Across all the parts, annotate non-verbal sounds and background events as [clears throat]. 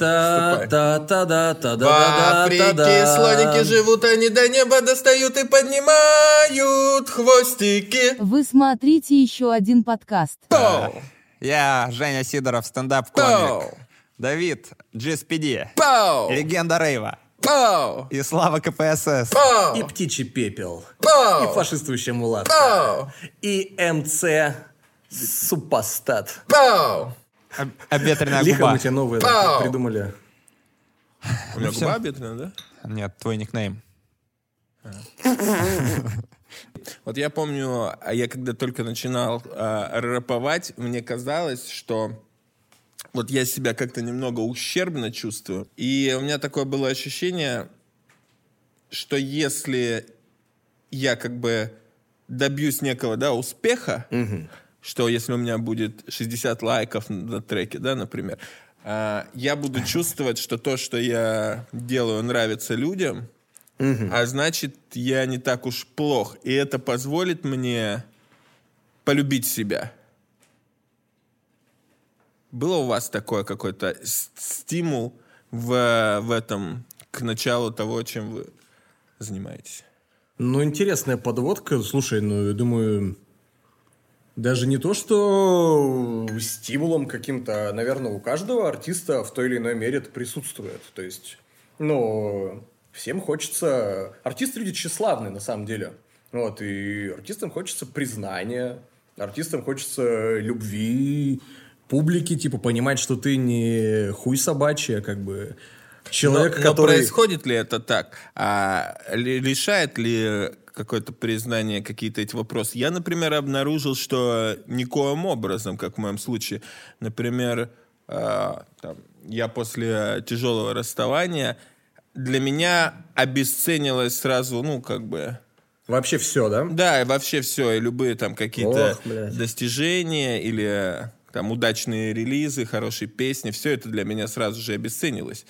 та та та да та да В Африке слоники живут, они до неба достают и поднимают хвостики. Вы смотрите еще один подкаст. Пау! Я Женя Сидоров, стендап-комик. Давид, GSPD. Пау! Легенда Рейва. Пау! И Слава КПСС. Пау! И птичий пепел. Пау! И фашистующая мулатка. Пау! И МЦ Супостат. Пау! Об- Обветренная Лихо губа. мы тебе новые Пау! придумали. У меня губа обветренная, да? Нет, твой никнейм. [laughs] Вот я помню, а я когда только начинал а, рэповать, мне казалось, что вот я себя как-то немного ущербно чувствую. И у меня такое было ощущение, что если я как бы добьюсь некого да, успеха, что если у меня будет 60 лайков на треке, да, например, а, я буду [laughs] чувствовать, что то, что я делаю, нравится людям, а значит, я не так уж плох. И это позволит мне полюбить себя. Было у вас такое какой-то стимул в, в этом к началу того, чем вы занимаетесь? Ну, интересная подводка. Слушай, ну, я думаю, даже не то, что стимулом каким-то, наверное, у каждого артиста в той или иной мере это присутствует. То есть, ну, всем хочется... Артисты люди тщеславные, на самом деле. Вот, и артистам хочется признания, артистам хочется любви, публики, типа, понимать, что ты не хуй собачий, а как бы человек, но, но который... происходит ли это так? А ли- решает ли какое-то признание какие-то эти вопросы? Я, например, обнаружил, что никоим образом, как в моем случае, например, а, там, я после тяжелого расставания, для меня обесценилось сразу, ну, как бы... Вообще все, да? Да, и вообще все, и любые там какие-то достижения или там удачные релизы, хорошие песни, все это для меня сразу же обесценилось.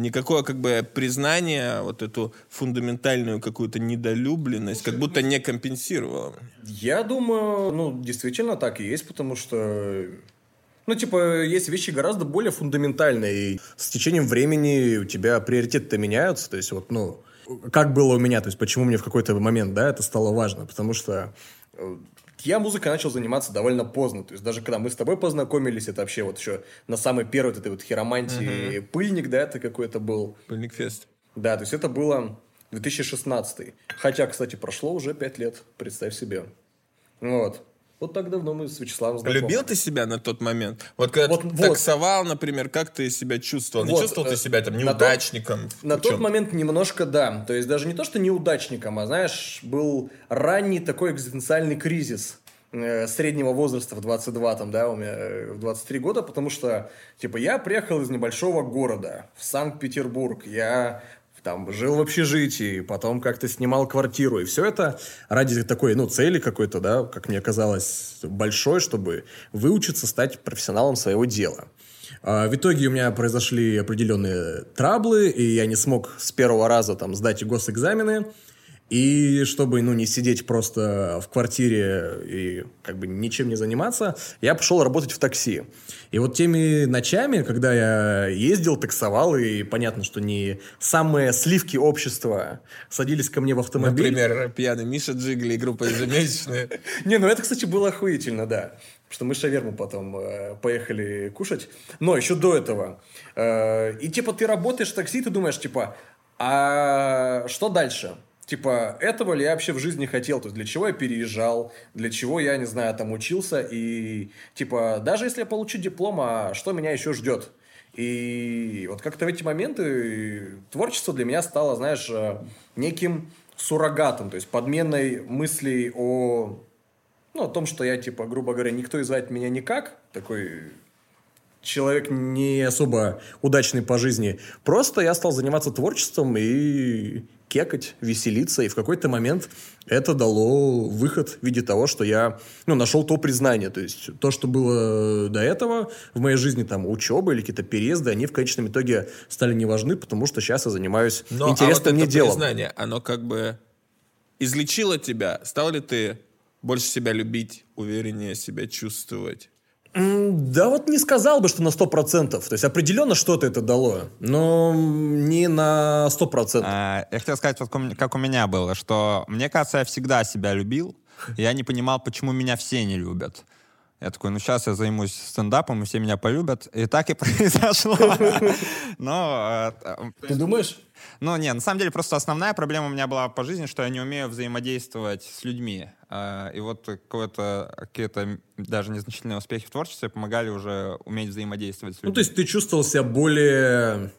Никакое как бы признание, вот эту фундаментальную какую-то недолюбленность, как будто не компенсировало. Я думаю, ну, действительно так и есть, потому что... Ну, типа, есть вещи гораздо более фундаментальные. И с течением времени у тебя приоритеты-то меняются. То есть, вот, ну, как было у меня, то есть, почему мне в какой-то момент, да, это стало важно. Потому что э, я музыкой начал заниматься довольно поздно. То есть, даже когда мы с тобой познакомились, это вообще вот еще на самой первой вот этой вот хиромантии пыльник, да, это какой-то был. Пыльникфест. Да, то есть это было 2016. Хотя, кстати, прошло уже 5 лет, представь себе. Вот. Вот так давно мы с Вячеславом знакомы. Любил ты себя на тот момент? Вот когда Вот- ты вот. таксовал, например, как ты себя чувствовал? Не Вот, чувствовал э, ты себя там на тот- неудачником? На тот момент немножко да. То есть даже не то, что неудачником, а, знаешь, был ранний такой экзистенциальный кризис э, среднего возраста в 22, там, да, у меня э, в 23 года, потому что, типа, я приехал из небольшого города в Санкт-Петербург, я там жил в общежитии, потом как-то снимал квартиру, и все это ради такой, ну, цели какой-то, да, как мне казалось, большой, чтобы выучиться стать профессионалом своего дела. А, В итоге у меня произошли определенные траблы, и я не смог с первого раза там сдать госэкзамены. И чтобы, ну, не сидеть просто в квартире и как бы ничем не заниматься, я пошел работать в такси. И вот теми ночами, когда я ездил, таксовал, и понятно, что не самые сливки общества садились ко мне в автомобиль. Например, пьяный Миша Джигли и группа ежемесячная. [laughs] Не, ну это, кстати, было охуительно, да. Что мы шаверму потом э, поехали кушать. Но еще до этого. э, и типа ты работаешь в такси, ты думаешь, типа, а что дальше? Типа, этого ли я вообще в жизни хотел? То есть, для чего я переезжал? Для чего я, не знаю, там учился? И, типа, даже если я получу диплом, а что меня еще ждет? И вот как-то в эти моменты творчество для меня стало, знаешь, э, неким суррогатом, то есть подменой мыслей о ну, о том, что я, типа, грубо говоря, никто и звать меня никак, такой человек не особо удачный по жизни. Просто я стал заниматься творчеством и кекать, веселиться, и в какой-то момент это дало выход в виде того, что я, ну, нашел то признание, то есть то, что было до этого в моей жизни, там, учеба или какие-то переезды, они в конечном итоге стали не важны, потому что сейчас я занимаюсь Но, а интересным вот мне это делом. признание, оно как бы излечило тебя? Стал ли ты больше себя любить, увереннее себя чувствовать? Да вот не сказал бы, что на 100%. То есть определенно что-то это дало, но не на 100%. А, Я хотел сказать, вот как у меня было, что мне кажется, я всегда себя любил. Я не понимал, почему меня все не любят. Я такой, ну сейчас я займусь стендапом, и все меня полюбят. И так и [laughs] произошло. Но, э, э, Ты думаешь? ну, не, на самом деле просто основная проблема у меня была по жизни, что я не умею взаимодействовать с людьми. А, И вот какие-то даже незначительные успехи в творчестве помогали уже уметь взаимодействовать с людьми. Ну, то есть ты чувствовал себя более,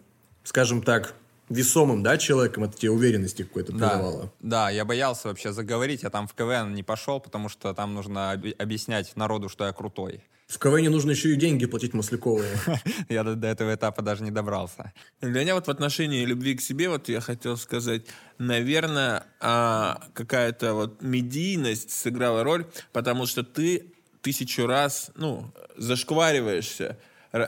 скажем так, весомым, да, человеком? Это тебе уверенности какой-то Да, придавало? да, я боялся вообще заговорить, я там в КВН не пошел, потому что там нужно оби- объяснять народу, что я крутой. В КВН нужно еще и деньги платить Масляковые. [laughs] Я до, этого этапа даже не добрался. Для меня вот в отношении любви к себе, вот я хотел сказать, наверное, а, какая-то вот медийность сыграла роль, потому что ты тысячу раз, ну, зашквариваешься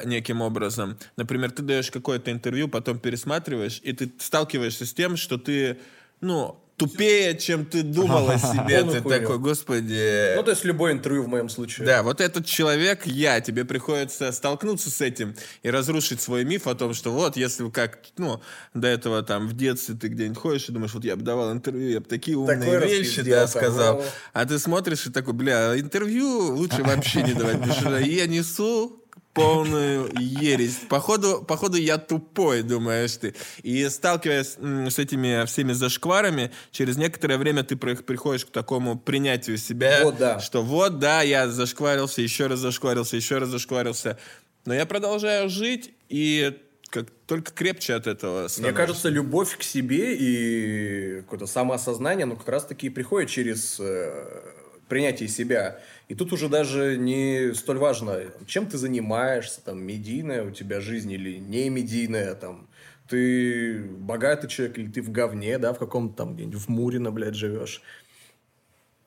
неким образом. Например, ты даешь какое-то интервью, потом пересматриваешь, и ты сталкиваешься с тем, что ты, ну, тупее, чем ты думал о себе. Ты такой, господи, Ну, то есть любое интервью в моем случае. да, вот этот человек, я, тебе приходится столкнуться с этим и разрушить свой миф о том, что вот, если как, ну, до этого там в детстве ты где-нибудь ходишь и думаешь, вот я бы давал интервью, я бы такие умные Такое вещи да, сказал. ну. А ты смотришь и такой, бля, интервью лучше вообще не давать, потому что я несу полную ересь. Походу, походу я тупой, думаешь ты. И сталкиваясь с этими всеми зашкварами, через некоторое время ты при- приходишь к такому принятию себя, Вот да. что вот, да, я зашкварился, еще раз зашкварился, еще раз зашкварился. Но я продолжаю жить, и как только крепче от этого Мне становишься. кажется, любовь к себе и какое-то самоосознание, ну, как раз-таки приходит через э, принятие себя. И тут уже даже не столь важно, чем ты занимаешься, там, медийная у тебя жизнь или не медийная, там, ты богатый человек или ты в говне, да, в каком-то там где-нибудь в Мурино, блядь, живешь.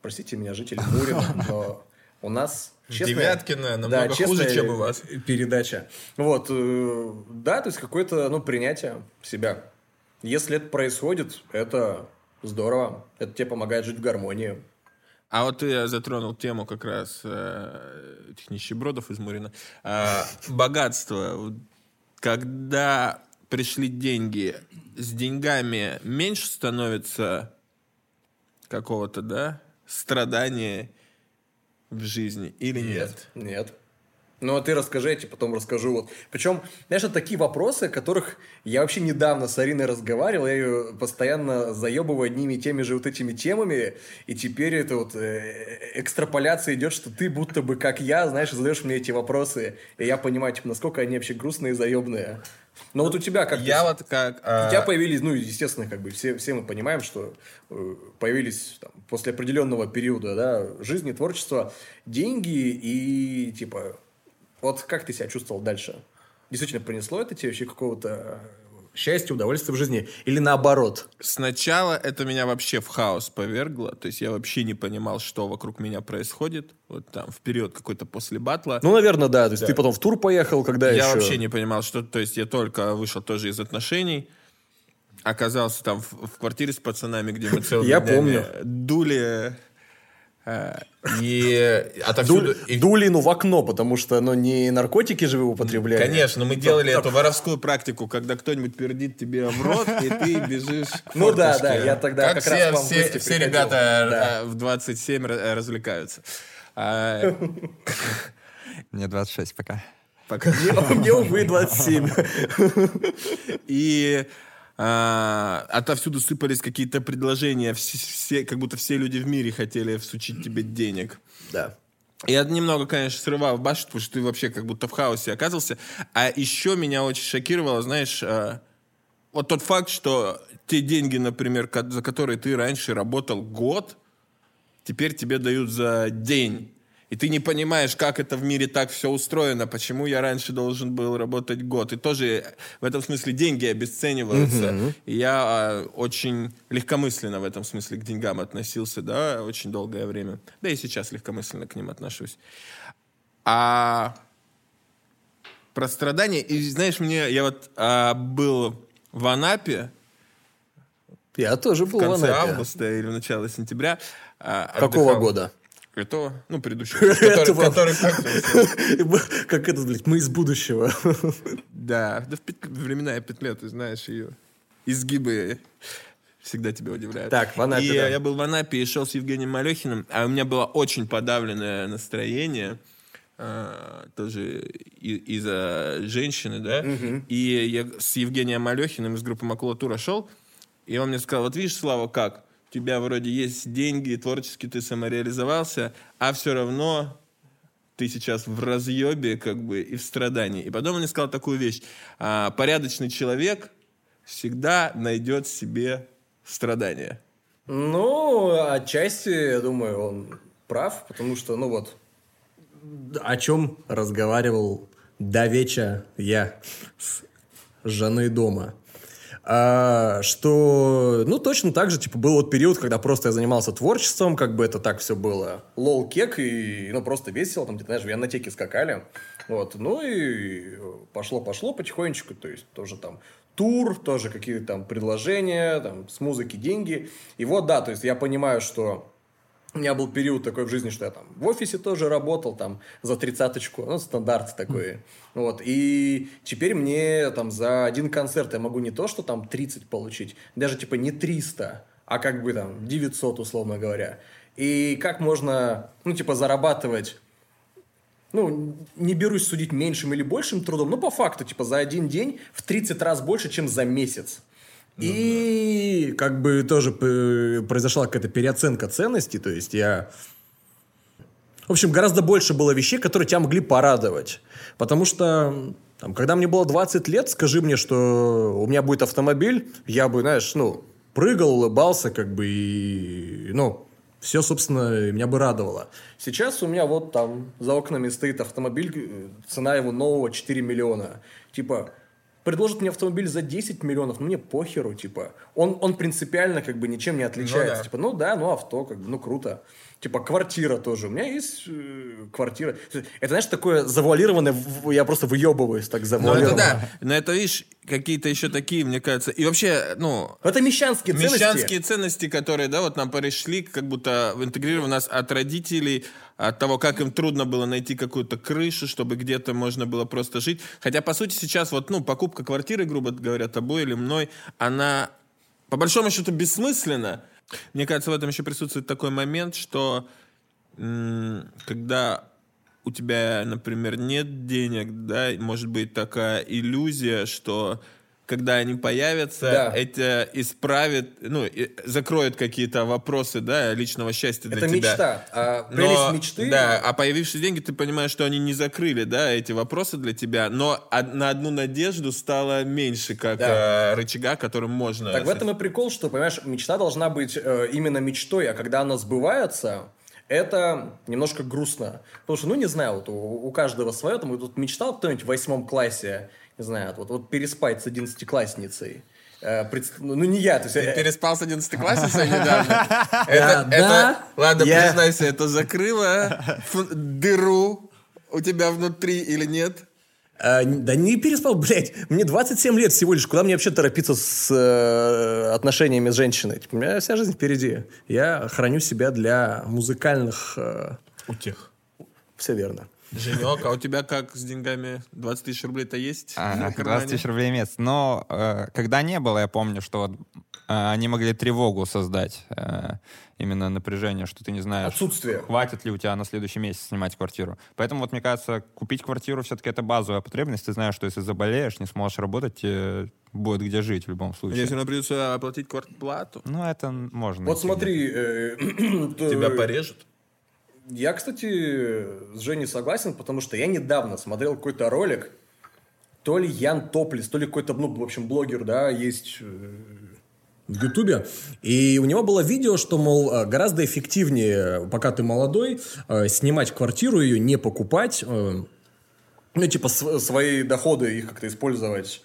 Простите меня, жители Мурина, [laughs] но у нас честная- Девяткино намного хуже, честная чем у вас. Передача. Вот, э, да, то есть какое-то, ну, принятие себя. Если это происходит, это здорово. Это тебе помогает жить в гармонии. А вот ты затронул тему как раз э, этих нищебродов из Мурина. Э, богатство. Когда пришли деньги, с деньгами меньше становится какого-то, да, страдания в жизни или нет? Нет. Ну, а ты расскажи, я тебе потом расскажу. Вот. Причем, знаешь, это такие вопросы, о которых я вообще недавно с Ариной разговаривал, я ее постоянно заебываю одними и теми же вот этими темами, и теперь это вот э, экстраполяция идет, что ты будто бы как я, знаешь, задаешь мне эти вопросы, и я понимаю, типа, насколько они вообще грустные и заебные. Но вот у тебя как Я вот как... У тебя э, появились, ну, естественно, как бы все, все мы понимаем, что э, появились там, после определенного периода да, жизни, творчества, деньги и, типа, вот как ты себя чувствовал дальше? Действительно, принесло это тебе вообще какого-то счастья, удовольствия в жизни? Или наоборот? Сначала это меня вообще в хаос повергло, то есть я вообще не понимал, что вокруг меня происходит, вот там в период какой-то после батла. Ну, наверное, да. То есть ты потом в тур поехал, когда я еще... вообще не понимал, что, то есть я только вышел тоже из отношений, оказался там в, в квартире с пацанами, где мы [laughs] целыми Я помню. дули, э, и отовсюду... Ду- и- Дули, ну, в окно, потому что, ну, не наркотики же вы употребляли. Конечно, мы делали эту воровскую практику, когда кто-нибудь пердит тебе в рот, и ты бежишь Ну да, да, я тогда как все, раз все, все приходил. ребята Да. э, в 27 ра- развлекаются. А, [laughs] Мне 26 пока. пока- Мне, мне, увы, 27. [laughs] И а, отовсюду сыпались какие-то предложения, все, все- как будто все люди в мире хотели всучить тебе денег. Да. И это немного, конечно, срывало башню, потому что ты вообще как будто в хаосе оказывался. А еще меня очень шокировало, знаешь, а, вот тот факт, что те деньги, например, за которые ты раньше работал год, теперь тебе дают за день. И ты не понимаешь, как это в мире так все устроено, почему я раньше должен был работать год. И тоже в этом смысле деньги обесцениваются. И я а, очень легкомысленно в этом смысле к деньгам относился, да, очень долгое время. Да и сейчас легкомысленно к ним отношусь. А про страдания, и знаешь, мне, я вот а, был в Анапе Я тоже был в в конце Анапе. августа или в начале сентября. а, Какого отдыхал. года? Этого, ну, предыдущего. [laughs] Который, который [laughs] как это, блядь, мы из будущего. [laughs] Да, да в пет- временная петля, ты знаешь ее. Изгибы всегда тебя удивляют. Так, в Анапе, И да. я был в Анапе и шел с Евгением Малехиным, а у меня было очень подавленное настроение, а, тоже и- из-за женщины, да. И я с Евгением Малехиным из группы Макулатура шел, и он мне сказал, вот видишь, Слава, как? У тебя вроде есть деньги, творчески ты самореализовался, а все равно ты сейчас в разъебе как бы и в страдании. И потом он мне сказал такую вещь. А, порядочный человек всегда найдет себе страдания. Ну, отчасти, я думаю, он прав, потому что, ну вот, о чем разговаривал до вечера я с женой дома. А, что, ну, точно так же, типа, был вот период, когда просто я занимался творчеством, как бы это так все было. Лол, кек, и, ну, просто весело, там, где-то, знаешь, в янотеке скакали. Вот, ну, и пошло-пошло потихонечку, то есть тоже там тур, тоже какие-то там предложения, там, с музыки деньги. И вот, да, то есть я понимаю, что у меня был период такой в жизни, что я там в офисе тоже работал, там, за тридцаточку, ну, стандарт такой. Вот, и теперь мне там за один концерт я могу не то, что там 30 получить, даже типа не 300, а как бы там 900, условно говоря. И как можно, ну, типа, зарабатывать ну, не берусь судить меньшим или большим трудом, но по факту, типа, за один день в 30 раз больше, чем за месяц. И как бы тоже произошла какая-то переоценка ценностей, то есть я... В общем, гораздо больше было вещей, которые тебя могли порадовать. Потому что, там, когда мне было 20 лет, скажи мне, что у меня будет автомобиль, я бы, знаешь, ну, прыгал, улыбался, как бы, и, ну, все, собственно, меня бы радовало. Сейчас у меня вот там за окнами стоит автомобиль, э, цена его нового 4 миллиона. Типа, предложат мне автомобиль за 10 миллионов, ну мне похеру, типа. Он, он принципиально как бы ничем не отличается. да. Типа, ну да, ну авто, как бы, ну круто. Типа, квартира тоже. У меня есть э, квартира. Это, знаешь, такое завуалированное, я просто выебываюсь так Ну, завуалированно. это да. Но это, видишь, какие-то еще такие, мне кажется. И вообще, ну, Это мещанские ценности. Мещанские ценности, которые, да, вот нам пришли, как будто интегрированы нас от родителей, от того, как им трудно было найти какую-то крышу, чтобы где-то можно было просто жить. Хотя, по сути, сейчас вот, ну, покупка квартиры, грубо говоря, тобой или мной, она, по большому счету, бессмысленна. Мне кажется, в этом еще присутствует такой момент, что когда у тебя, например, нет денег, да, может быть такая иллюзия, что когда они появятся, Да. это исправит, ну, и закроет какие-то вопросы, да, личного счастья для Это тебя. мечта. А Но, мечты... Да, а появившиеся деньги, ты понимаешь, что они не закрыли, да, эти вопросы для тебя, но на одну надежду стало меньше, как Да. э, рычага, которым можно... Так в этом и прикол, что, понимаешь, мечта должна быть э, именно мечтой, а когда она сбывается, это немножко грустно. Потому что, ну, не знаю, вот у, у каждого свое. Там, вот мечтал кто-нибудь в восьмом классе, не знаю, вот, вот переспать с одиннадцатиклассницей. Э, предс- ну, не я, то есть... Ты э, переспал с 11 классницей недавно? [laughs] Это, это- ладно, признайся, это закрыло дыру у тебя внутри или нет? А, н- да не переспал, блядь. Мне 27 лет всего лишь. Куда мне вообще торопиться с э, отношениями с женщиной? Типа, у меня вся жизнь впереди. Я храню себя для музыкальных... э, У тех. все верно. Женек, а у тебя как с деньгами? 20 тысяч рублей-то есть? Кармане? 20 тысяч рублей месяц. Но э, когда не было, я помню, что вот, э, они могли тревогу создать. э, именно напряжение, что ты не знаешь, Отсутствие. хватит ли у тебя на следующий месяц снимать квартиру. Поэтому вот мне кажется, купить квартиру все-таки это базовая потребность. Ты знаешь, что если заболеешь, не сможешь работать, тебе будет где жить в любом случае. Если нам придется оплатить квартплату, Ну, это можно. Вот смотри... э, [clears throat] тебя порежут. Я, кстати, с Женей согласен, потому что я недавно смотрел какой-то ролик, то ли Ян Топлис, то ли какой-то, ну, в общем, блогер, да, есть э, в Ютубе. И у него было видео, что, мол, э, гораздо эффективнее, пока ты молодой, э, снимать квартиру, ее не покупать, ну, типа, св- свои доходы, их как-то использовать,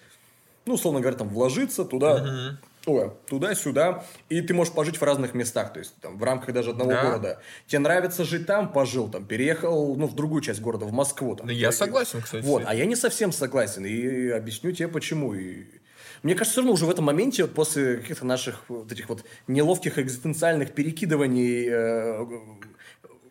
ну, условно говоря, там, вложиться туда, ой, туда-сюда, и ты можешь пожить в разных местах, то есть, там, в рамках даже одного Да. города. Тебе нравится жить там, пожил, там, переехал, ну, в другую часть города, в Москву. Там, Да я согласен, кстати, Вот, а я не совсем согласен, и объясню тебе, почему. И... Мне кажется, все равно уже в этом моменте, вот после каких-то наших вот этих вот неловких экзистенциальных перекидываний э,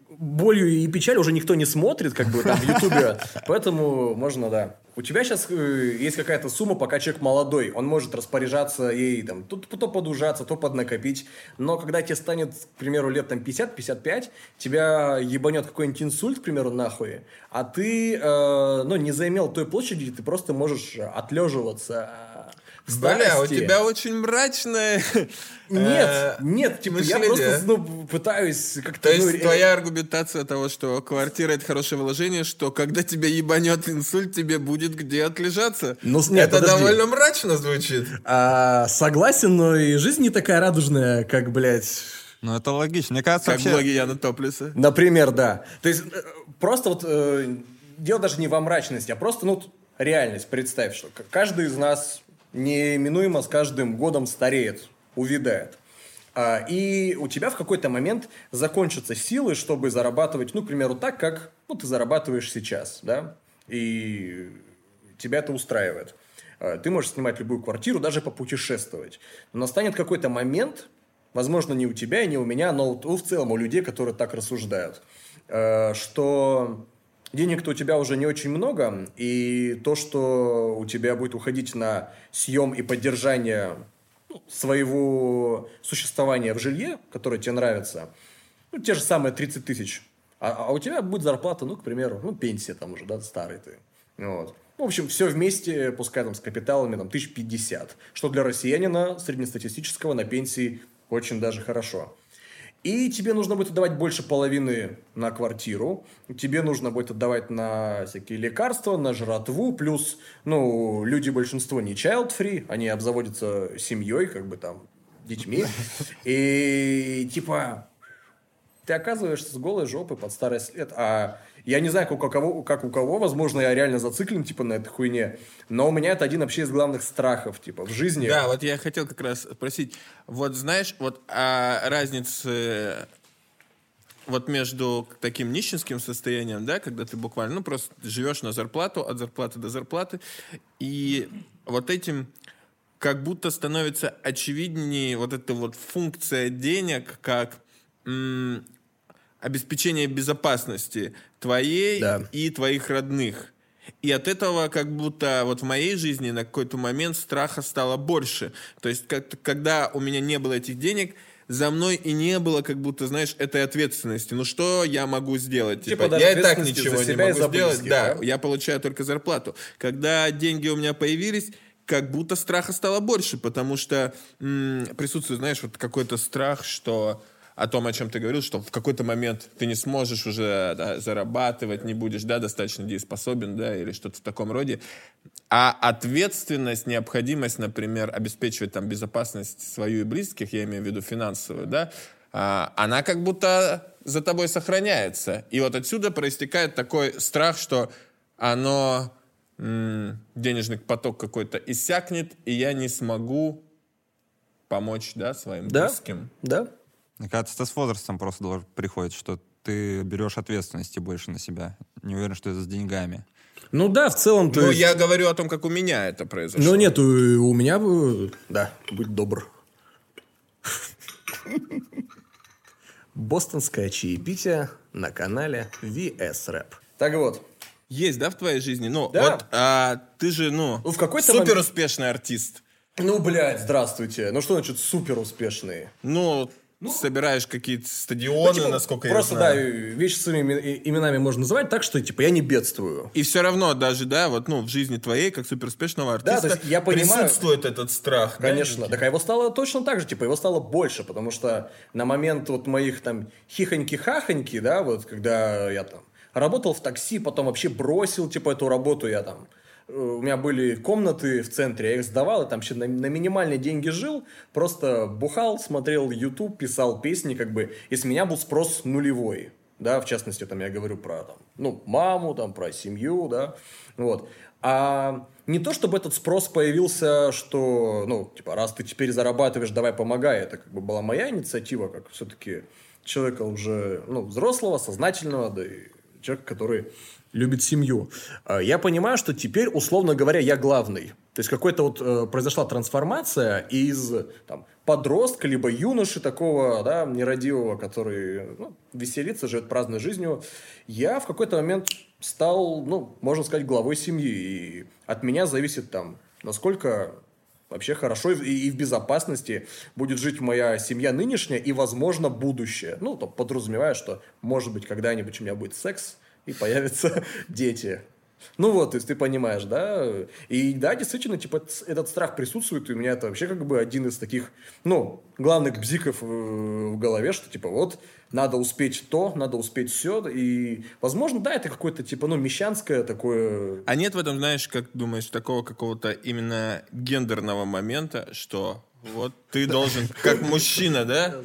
болью и печалью уже никто не смотрит, как бы, там, в Ютубе. Поэтому можно, да. У тебя сейчас э, есть какая-то сумма, пока человек молодой. Он может распоряжаться ей, там, то, то подужаться, то поднакопить. Но когда тебе станет, к примеру, лет там 50-55, тебя ебанет какой-нибудь инсульт, к примеру, нахуй, а ты, э, ну, не заимел той площади, ты просто можешь отлеживаться Бля, у тебя очень мрачное... [laughs] Нет, э, нет, типа, я просто, ну, пытаюсь как-то... То ну, есть э, твоя аргументация того, что квартира это хорошее вложение, что когда тебя ебанет инсульт, тебе будет где отлежаться. Ну, нет, это подожди. довольно мрачно звучит. А, согласен, но и жизнь не такая радужная, как, блядь... Ну, это логично. Мне кажется, Как вообще... блоги Яна Топлиса. Например, да. То есть, э, просто вот э, дело даже не во мрачности, а просто, ну, реальность. Представь, что каждый из нас неминуемо с каждым годом стареет, увядает. А, и у тебя в какой-то момент закончатся силы, чтобы зарабатывать, ну, к примеру, так, как ну, ты зарабатываешь сейчас, да, и тебя это устраивает. А, Ты можешь снимать любую квартиру, даже попутешествовать. Но настанет какой-то момент, возможно, не у тебя и не у меня, но вот у- в целом у людей, которые так рассуждают, э, что денег-то у тебя уже не очень много, и то, что у тебя будет уходить на съем и поддержание своего существования в жилье, которое тебе нравится, ну, те же самые 30 тысяч, а, а у тебя будет зарплата, ну, к примеру, ну, пенсия там уже, да, старый ты. Вот. В общем, все вместе, пускай там с капиталами, там, тысяч пятьдесят, что для россиянина среднестатистического на пенсии очень даже хорошо. И тебе нужно будет отдавать больше половины на квартиру, тебе нужно будет отдавать на всякие лекарства, на жратву, плюс, ну, люди большинство не child-free, они обзаводятся семьей, как бы там, детьми. И типа, ты оказываешься с голой жопой под старый след. А я не знаю, как у кого, как у кого, возможно, я реально зациклен, типа, на этой хуйне. Но у меня это один вообще из главных страхов, типа, в жизни. Да, вот я хотел как раз спросить. Вот знаешь, вот а разницы вот между таким нищенским состоянием, да, когда ты буквально, ну, просто живешь на зарплату, от зарплаты до зарплаты, и вот этим как будто становится очевиднее вот эта вот функция денег, как обеспечение безопасности твоей Да. и твоих родных. И от этого как будто вот в моей жизни на какой-то момент страха стало больше. То есть как когда у меня не было этих денег, за мной и не было как будто, знаешь, этой ответственности. Ну что я могу сделать? Типа даже я и так ничего за не могу сделать. близких, да, да? я получаю только зарплату. Когда деньги у меня появились, как будто страха стало больше, потому что м, присутствует, знаешь, вот какой-то страх, что о том, о чем ты говорил, что в какой-то момент ты не сможешь уже да, зарабатывать, не будешь, да, достаточно дееспособен, да, или что-то в таком роде. А ответственность, необходимость, например, обеспечивать там безопасность свою и близких, я имею в виду финансовую, да, а, она как будто за тобой сохраняется. И вот отсюда проистекает такой страх, что оно, денежный поток какой-то иссякнет, и я не смогу помочь, да, своим Да, близким. да. Мне кажется, это с возрастом просто приходит, что ты берешь ответственности больше на себя. Не уверен, что это с деньгами. Ну да, в целом, то Ну, есть- я говорю о том, как у меня это произошло. Ну нет, у, у меня... бы- Да, будь добр. Бостонское чаепитие на канале VS Rap. Так вот, Есть, да, в твоей жизни? Ну, Да. вот а, ты же, ну, Ну, в какой-то супер момент- успешный артист. ну, блядь, здравствуйте. Ну, что значит супер успешные? Ну, собираешь какие-то стадионы, типа, насколько просто, я да, знаю. вещи своими име- именами можно называть так, что, типа, я не бедствую. И все равно даже, да, вот, ну, в жизни твоей, как суперуспешного артиста, то есть я понимаю- присутствует этот страх. да, Конечно. некий? Так а его стало точно так же, типа, его стало больше, потому что на момент вот моих там хихоньки-хахоньки, да, вот когда я там работал в такси, потом вообще бросил, типа, эту работу, я там у меня были комнаты в центре, я их сдавал, и там вообще на, на минимальные деньги жил, просто бухал, смотрел YouTube, писал песни, как бы, и с меня был спрос нулевой, да, в частности, там я говорю про, там, ну, маму, там, про семью, да, вот. А не то, чтобы этот спрос появился, что, ну, типа, раз ты теперь зарабатываешь, давай помогай, это как бы была моя инициатива, как все-таки человека уже, ну, взрослого, сознательного, да и человека, который любит семью. А Я понимаю, что теперь, условно говоря, я главный. То есть какой-то вот э, произошла трансформация из там, подростка, либо юноши такого, да, нерадивого, который ну, веселится, живет праздной жизнью. Я в какой-то момент стал, ну, можно сказать, главой семьи. И от меня зависит там, насколько вообще хорошо и, и в безопасности будет жить моя семья нынешняя и, возможно, будущее. Ну, то подразумевая, что, может быть, когда-нибудь у меня будет секс и появятся [laughs] дети. Ну вот, то есть ты понимаешь, да? И да, действительно, типа, этот страх присутствует, и у меня это вообще как бы один из таких, ну, главных бзиков э, в голове, что типа вот надо успеть то, надо успеть все, и, возможно, да, это какое-то типа, ну, мещанское такое... А нет в этом, знаешь, как думаешь, такого какого-то именно гендерного момента, что вот ты должен, как мужчина, да,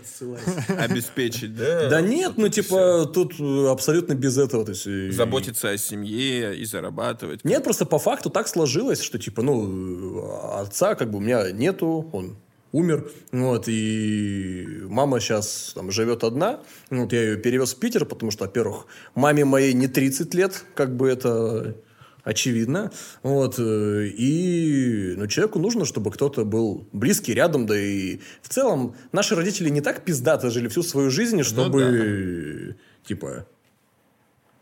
обеспечить, да? Да нет, ну типа тут абсолютно без этого. То есть, Заботиться о семье и зарабатывать. Нет, просто по факту так сложилось, что типа, ну, отца как бы у меня нету, он умер, вот, и мама сейчас там живет одна, вот, я ее перевез в Питер, потому что, во-первых, маме моей не 30 лет, как бы это очевидно. Вот. Э, и ну, человеку нужно, чтобы кто-то был близкий, рядом, да и в целом наши родители не так пиздато жили всю свою жизнь, чтобы, ну, да. типа...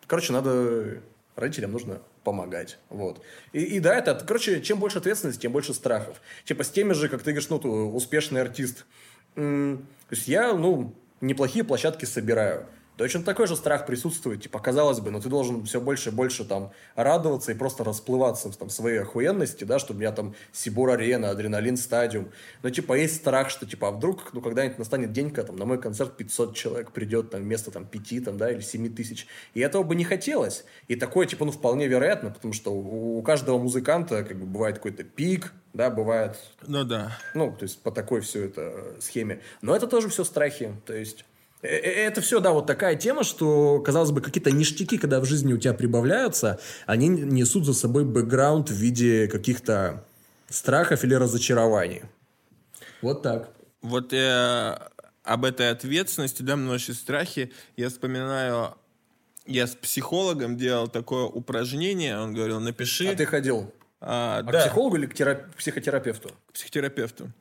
Короче, надо... Родителям нужно помогать. Вот. И, и да, это, короче, чем больше ответственности, тем больше страхов. Типа с теми же, как ты говоришь, ну, успешный артист. То есть я, ну, неплохие площадки собираю. Точно такой же страх присутствует, типа, казалось бы, но ты должен все больше и больше там радоваться и просто расплываться в там, своей охуенности, да, чтобы у меня там Сибур-арена, Адреналин стадиум. Но, типа, есть страх, что, типа, а вдруг, ну, когда-нибудь настанет день, когда там на мой концерт 500 человек придет, там, вместо там 5, там, да, или 7 тысяч. И этого бы не хотелось. И такое, типа, ну, вполне вероятно, потому что у, у каждого музыканта, как бы, бывает какой-то пик, да, бывает... Ну, да. Ну, то есть, по такой все это схеме. Но это тоже все страхи, то есть... Э, это все, да, вот такая тема, что, казалось бы, какие-то ништяки, когда в жизни у тебя прибавляются, они несут за собой бэкграунд в виде каких-то страхов или разочарований. Вот так. Вот э, об этой ответственности, да, множестве страхи, я вспоминаю, я с психологом делал такое упражнение, он говорил, напиши... А ты ходил? А, а да. к психологу или к терап... психотерапевту? К психотерапевту.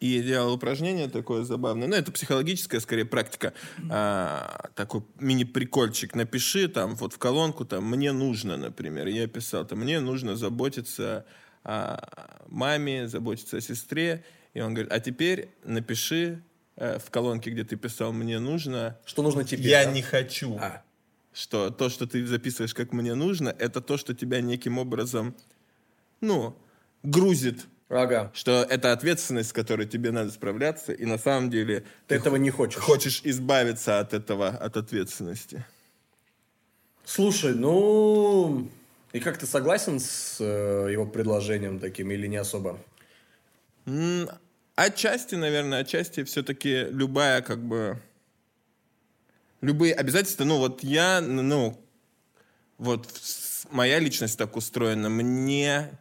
И делал упражнение такое забавное. Ну, это психологическая, скорее, практика. А, такой мини-прикольчик. Напиши там вот в колонку, там, мне нужно, например. Я писал, там, мне нужно заботиться о маме, заботиться о сестре. И он говорит, а теперь напиши э, в колонке, где ты писал, мне нужно... Что нужно тебе? Я да? не хочу. А. Что то, что ты записываешь, как мне нужно, это то, что тебя неким образом ну, грузит. Ага. Что это ответственность, с которой тебе надо справляться, и на самом деле ты, ты этого не хочешь. Хочешь избавиться от этого, от ответственности. Слушай, ну и как ты согласен с э, его предложением таким или не особо? Отчасти, наверное, отчасти все-таки любая как бы любые обязательства. Ну вот я, ну вот моя личность так устроена. Мне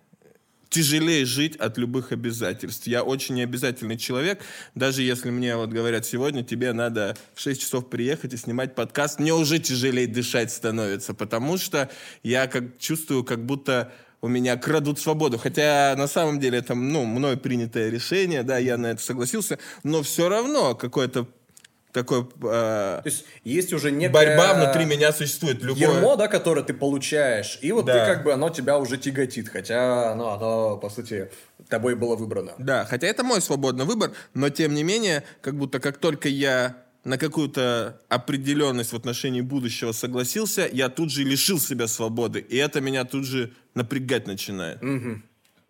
тяжелее жить от любых обязательств. Я очень необязательный человек. Даже если мне вот говорят, сегодня тебе надо в 6 часов приехать и снимать подкаст, мне уже тяжелее дышать становится, потому что я как чувствую, как будто у меня крадут свободу. Хотя на самом деле это ну, мной принятое решение, да, я на это согласился, но все равно какое-то такой... Э, То есть есть уже некая... Борьба внутри меня существует. Любое... Ермо, да, которое ты получаешь, и вот да. ты как бы, оно тебя уже тяготит, хотя ну, оно, по сути, тобой было выбрано. Да, хотя это мой свободный выбор, но тем не менее, как будто как только я на какую-то определенность в отношении будущего согласился, я тут же лишил себя свободы, и это меня тут же напрягать начинает. Угу.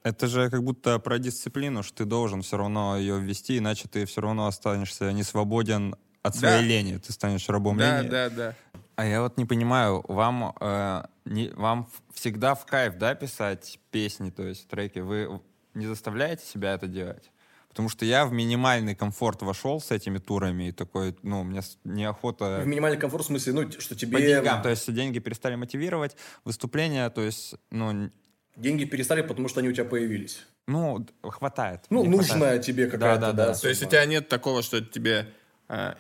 Это же как будто про дисциплину, что ты должен все равно ее ввести, иначе ты все равно останешься не свободен от своей да. лени, ты станешь рабом да, лени. Да, да, да. А я вот не понимаю, вам, э, не, вам всегда в кайф, да, писать песни, то есть треки? Вы не заставляете себя это делать? Потому что я в минимальный комфорт вошел с этими турами, и такой, ну, мне неохота... В минимальный комфорт в смысле, ну, что тебе... По деньгам, то есть деньги перестали мотивировать, выступления, то есть, ну... Деньги перестали, потому что они у тебя появились. Ну, хватает. Ну, нужная хватает. тебе какая-то, да, да, да. да. То есть у тебя нет такого, что тебе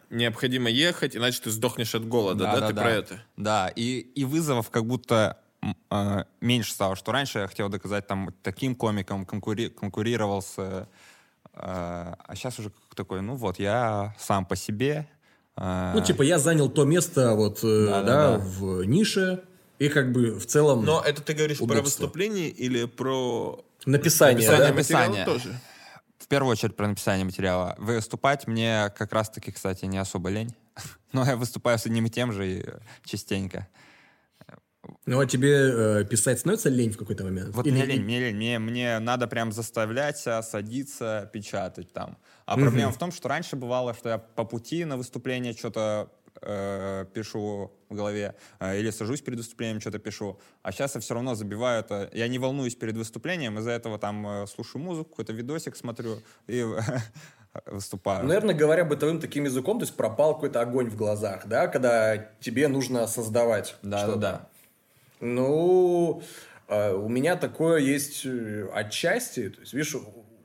необходимо ехать, иначе ты сдохнешь от голода, да, да, да ты да. про это? Да, и, и вызовов как будто э, меньше стало, что раньше я хотел доказать там таким комикам, конкури- конкурировал с... э, а сейчас уже такой, ну вот, я сам по себе. э, Ну, типа, я занял то место вот, э, да, Да-да-да. в нише, и как бы в целом Но это ты говоришь про Удобство. выступление или про написание, написание да? Написание. тоже? В первую очередь про написание материала. Выступать мне как раз-таки, кстати, не особо лень. [laughs] Но я выступаю с одним и тем же и, э, частенько. Ну, а тебе э, писать становится лень в какой-то момент? Вот Или- мне лень, мне лень. Мне, мне надо прям заставлять себя садиться, печатать там. А проблема в том, что раньше бывало, что я по пути на выступление что-то э, пишу в голове, э, или сажусь перед выступлением, что-то пишу. А сейчас я все равно забиваю это. Я не волнуюсь перед выступлением, из-за этого там э, слушаю музыку, какой-то видосик смотрю и [laughs] выступаю. Наверное, говоря бытовым таким языком, то есть пропал какой-то огонь в глазах, да, когда тебе нужно создавать Да, что-то. да, да. Ну, э, у меня такое есть э, отчасти. То есть, видишь,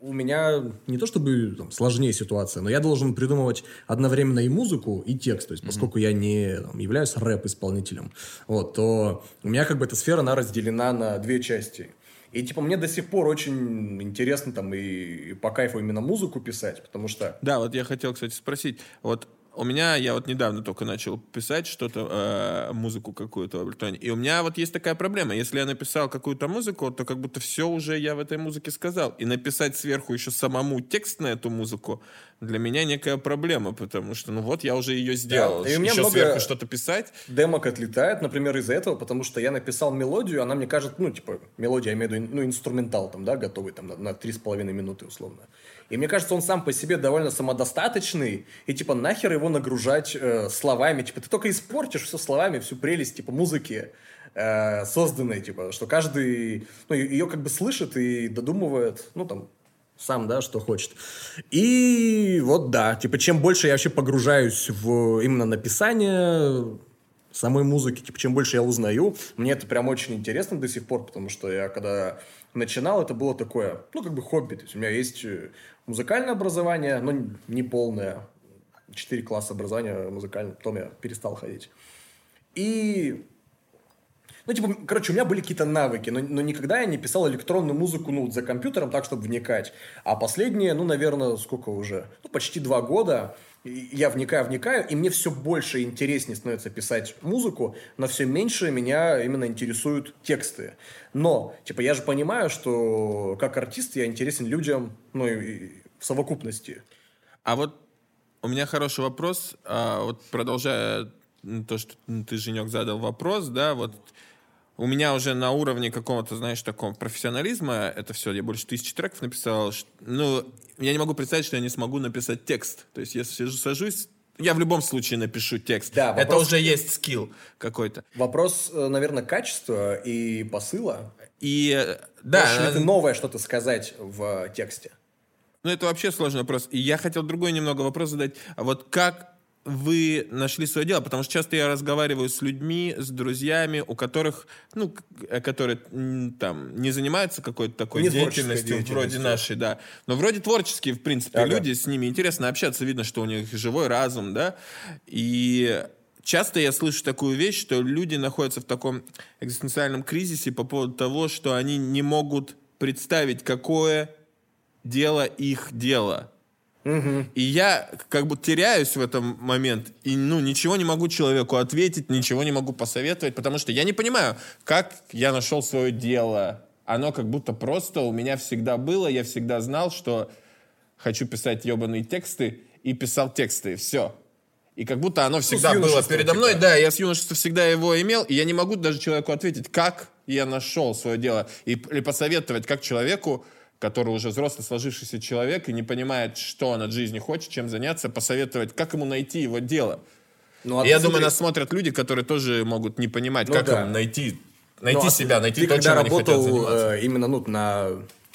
у- меня не то чтобы там, сложнее ситуация, но я должен придумывать одновременно и музыку, и текст. То есть, поскольку я не там, являюсь рэп-исполнителем, вот, то у меня как бы эта сфера, она разделена на две части. И типа мне до сих пор очень интересно там и, и по кайфу именно музыку писать, потому что Да, вот я хотел, кстати, спросить. Вот у меня, я вот недавно только начал писать что-то, э, музыку какую-то в Абleton, и у меня вот есть такая проблема. Если я написал какую-то музыку, то как будто все уже я в этой музыке сказал. И написать сверху еще самому текст на эту музыку для меня некая проблема, потому что, ну вот, я уже ее сделал. и у меня еще много- сверху что-то писать. демок отлетает, например, из-за этого, потому что я написал мелодию, она мне кажется, ну, типа, мелодия, я имею в виду, ну, инструментал там, да, готовый там на три с половиной минуты, условно. И мне кажется, он сам по себе довольно самодостаточный, и, типа, нахер его нагружать э, словами, типа, ты только испортишь все словами, всю прелесть, типа, музыки, э, созданной, типа, что каждый, ну, ее как бы слышит и додумывает, ну, там, сам, да, что хочет. И вот, да, типа, чем больше я вообще погружаюсь в именно написание самой музыки, типа, чем больше я узнаю, мне это прям очень интересно до сих пор, потому что я когда начинал, это было такое, ну, как бы хобби, то есть у меня есть э, музыкальное образование, но не полное, четыре класса образования музыкального, потом я перестал ходить. И ну, типа, короче, у меня были какие-то навыки, но, но никогда я не писал электронную музыку, ну, за компьютером так, чтобы вникать. А последние, ну, наверное, сколько уже? Ну, почти два года я вникаю, вникаю, и мне все больше интереснее становится писать музыку, но все меньше меня именно интересуют тексты. Но, типа, я же понимаю, что как артист я интересен людям, ну, и, в совокупности. А вот у меня хороший вопрос. А, вот продолжая то, что ты, Женек, задал вопрос, да, вот у меня уже на уровне какого-то, знаешь, такого профессионализма это все, я больше тысячи треков написал. Ну, я не могу представить, что я не смогу написать текст. То есть, если сижу, сажусь, я в любом случае напишу текст. Да, это вопрос- уже есть скилл какой-то. Вопрос, э, наверное, качества и посыла. И э, да, Можешь ли ты новое что-то сказать в тексте? Ну, это вообще сложный вопрос. И я хотел другой немного вопрос задать. А вот как вы нашли свое дело? Потому что часто я разговариваю с людьми, с друзьями, у которых, ну, э, которые там не занимаются какой-то такой Не творческой деятельностью, вроде деятельностью. нашей, да. Но вроде творческие, в принципе, Ага. люди, с ними интересно общаться, видно, что у них живой разум, да. И часто я слышу такую вещь, что люди находятся в таком экзистенциальном кризисе по поводу того, что они не могут представить, какое дело их дело. И я как бы теряюсь в этом момент и ну ничего не могу человеку ответить, ничего не могу посоветовать, потому что я не понимаю, как я нашел свое дело. Оно как будто просто у меня всегда было, я всегда знал, что хочу писать ебаные тексты и писал тексты, все. И как будто оно всегда было юношества, передо мной, типа. да, я с юношества всегда его имел, и я не могу даже человеку ответить, как я нашел свое дело, и, или посоветовать, как человеку, который уже взрослый, сложившийся человек и не понимает, что он от жизни хочет, чем заняться, посоветовать, как ему найти его дело. Ну, а я ты думаю, смотри, нас смотрят люди, которые тоже могут не понимать, Ну как да. им найти, ну, найти а себя, найти ты то, когда чем они хотят работал заниматься. э, именно ну, на,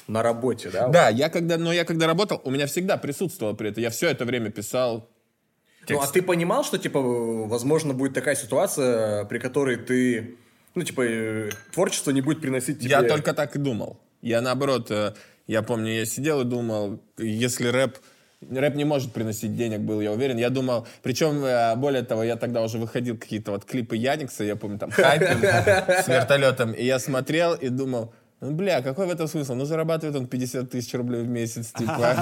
на работе, да? Да, я когда, но я когда работал, у меня всегда присутствовало при этом. Я все это время писал Ну, а текст. ты понимал, что, типа, возможно, будет такая ситуация, при которой ты, ну, типа, э, творчество не будет приносить тебе... Я только так и думал. Я наоборот, э, я помню, я сидел и думал, если рэп Рэп не может приносить денег, был я уверен. Я думал, причем, э, более того, я тогда уже выходил какие-то вот клипы Яникса, я помню, там, хайпинг с вертолетом, и я смотрел и думал, ну, бля, какой в этом смысл? Ну, зарабатывает он 50 тысяч рублей в месяц, типа.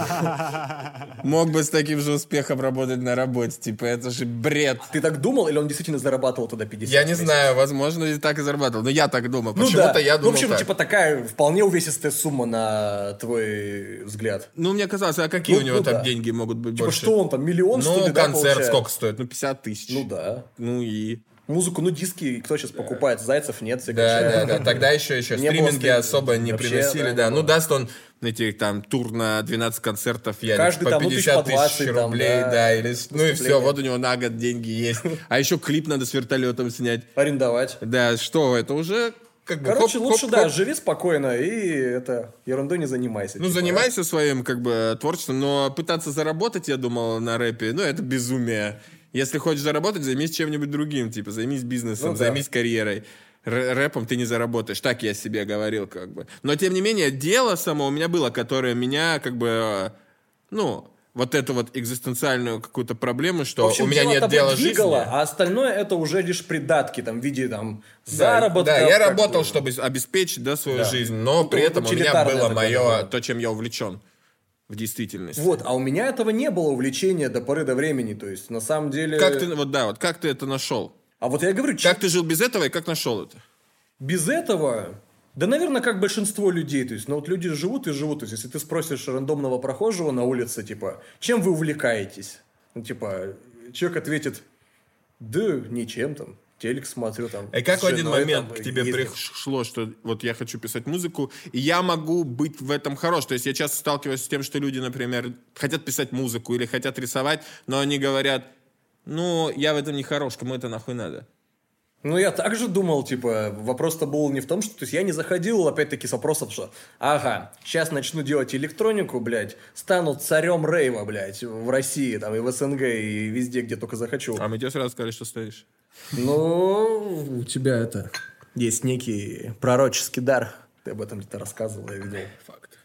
[laughs] Мог бы с таким же успехом работать на работе, типа, это же бред. Ты так думал, или он действительно зарабатывал тогда 50 Я не знаю, возможно, и так и зарабатывал, но я так думал. Ну Почему-то я Ну, думал В общем, типа такая вполне увесистая сумма на твой взгляд. Ну, мне казалось, а какие Ну, у него ну там деньги могут быть Типа больше? что он там, миллион, что Ну, ли, да, концерт сколько стоит? Ну, 50 тысяч. Ну да. Ну и... Музыку, ну диски, кто сейчас покупает? Зайцев нет, Да, да, да. Тогда еще, еще стриминги особо не приносили, да, Ну, даст он эти там тур на 12 концертов, я Каждый по там, ну, тысяч 50 по тысяч 20 там, рублей, да, да, или... Ну и все, вот у него на год деньги есть. А еще клип надо с вертолетом снять. Арендовать. Да, что, это уже как бы... Короче, хоп, лучше, хоп, да, хоп. живи спокойно и это ерундой не занимайся. Ну, типа. занимайся своим, как бы, творчеством, но пытаться заработать, я думал, на рэпе, ну, это безумие. Если хочешь заработать, займись чем-нибудь другим, типа, займись бизнесом, Ну да. займись карьерой. Р- рэпом ты не заработаешь, так я себе говорил, как бы. Но, тем не менее, дело само у меня было, которое меня, как бы, э, ну, вот эту вот экзистенциальную какую-то проблему, что В общем, у меня нет дела двигало, жизни. а остальное это уже лишь придатки, там, в виде, там, Да, заработка. Да, я работал, бы. чтобы обеспечить, да, свою Да. жизнь, но Ну, при то этом у меня было мое, то, чем я увлечен в действительности. Вот, а у меня этого не было увлечения до поры до времени, то есть, на самом деле... Как ты, вот да, вот как ты это нашел? А вот я говорю, Как ты жил без этого и как нашел это? без этого... Да, наверное, как большинство людей. То есть, ну вот люди живут и живут. То есть, если ты спросишь рандомного прохожего на улице, типа, чем вы увлекаетесь? Ну, типа, человек ответит, да ничем там, телек смотрю там. И как с в один женой момент там к тебе ездим». пришло, что вот я хочу писать музыку, и я могу быть в этом хорош. То есть я часто сталкиваюсь с тем, что люди, например, хотят писать музыку или хотят рисовать, но они говорят, ну, я в этом не хорош, кому это нахуй надо? Ну, я также думал, типа, вопрос-то был не в том, что... То есть, я не заходил, опять-таки, с вопросом, что, ага, сейчас начну делать электронику, блядь, стану царем рейва, блядь, в России, там, и в СНГ, и везде, где только захочу. А мы тебе сразу сказали, что стоишь. Ну, у тебя это... Есть некий пророческий дар. Ты об этом где-то рассказывал, я видел. Факт.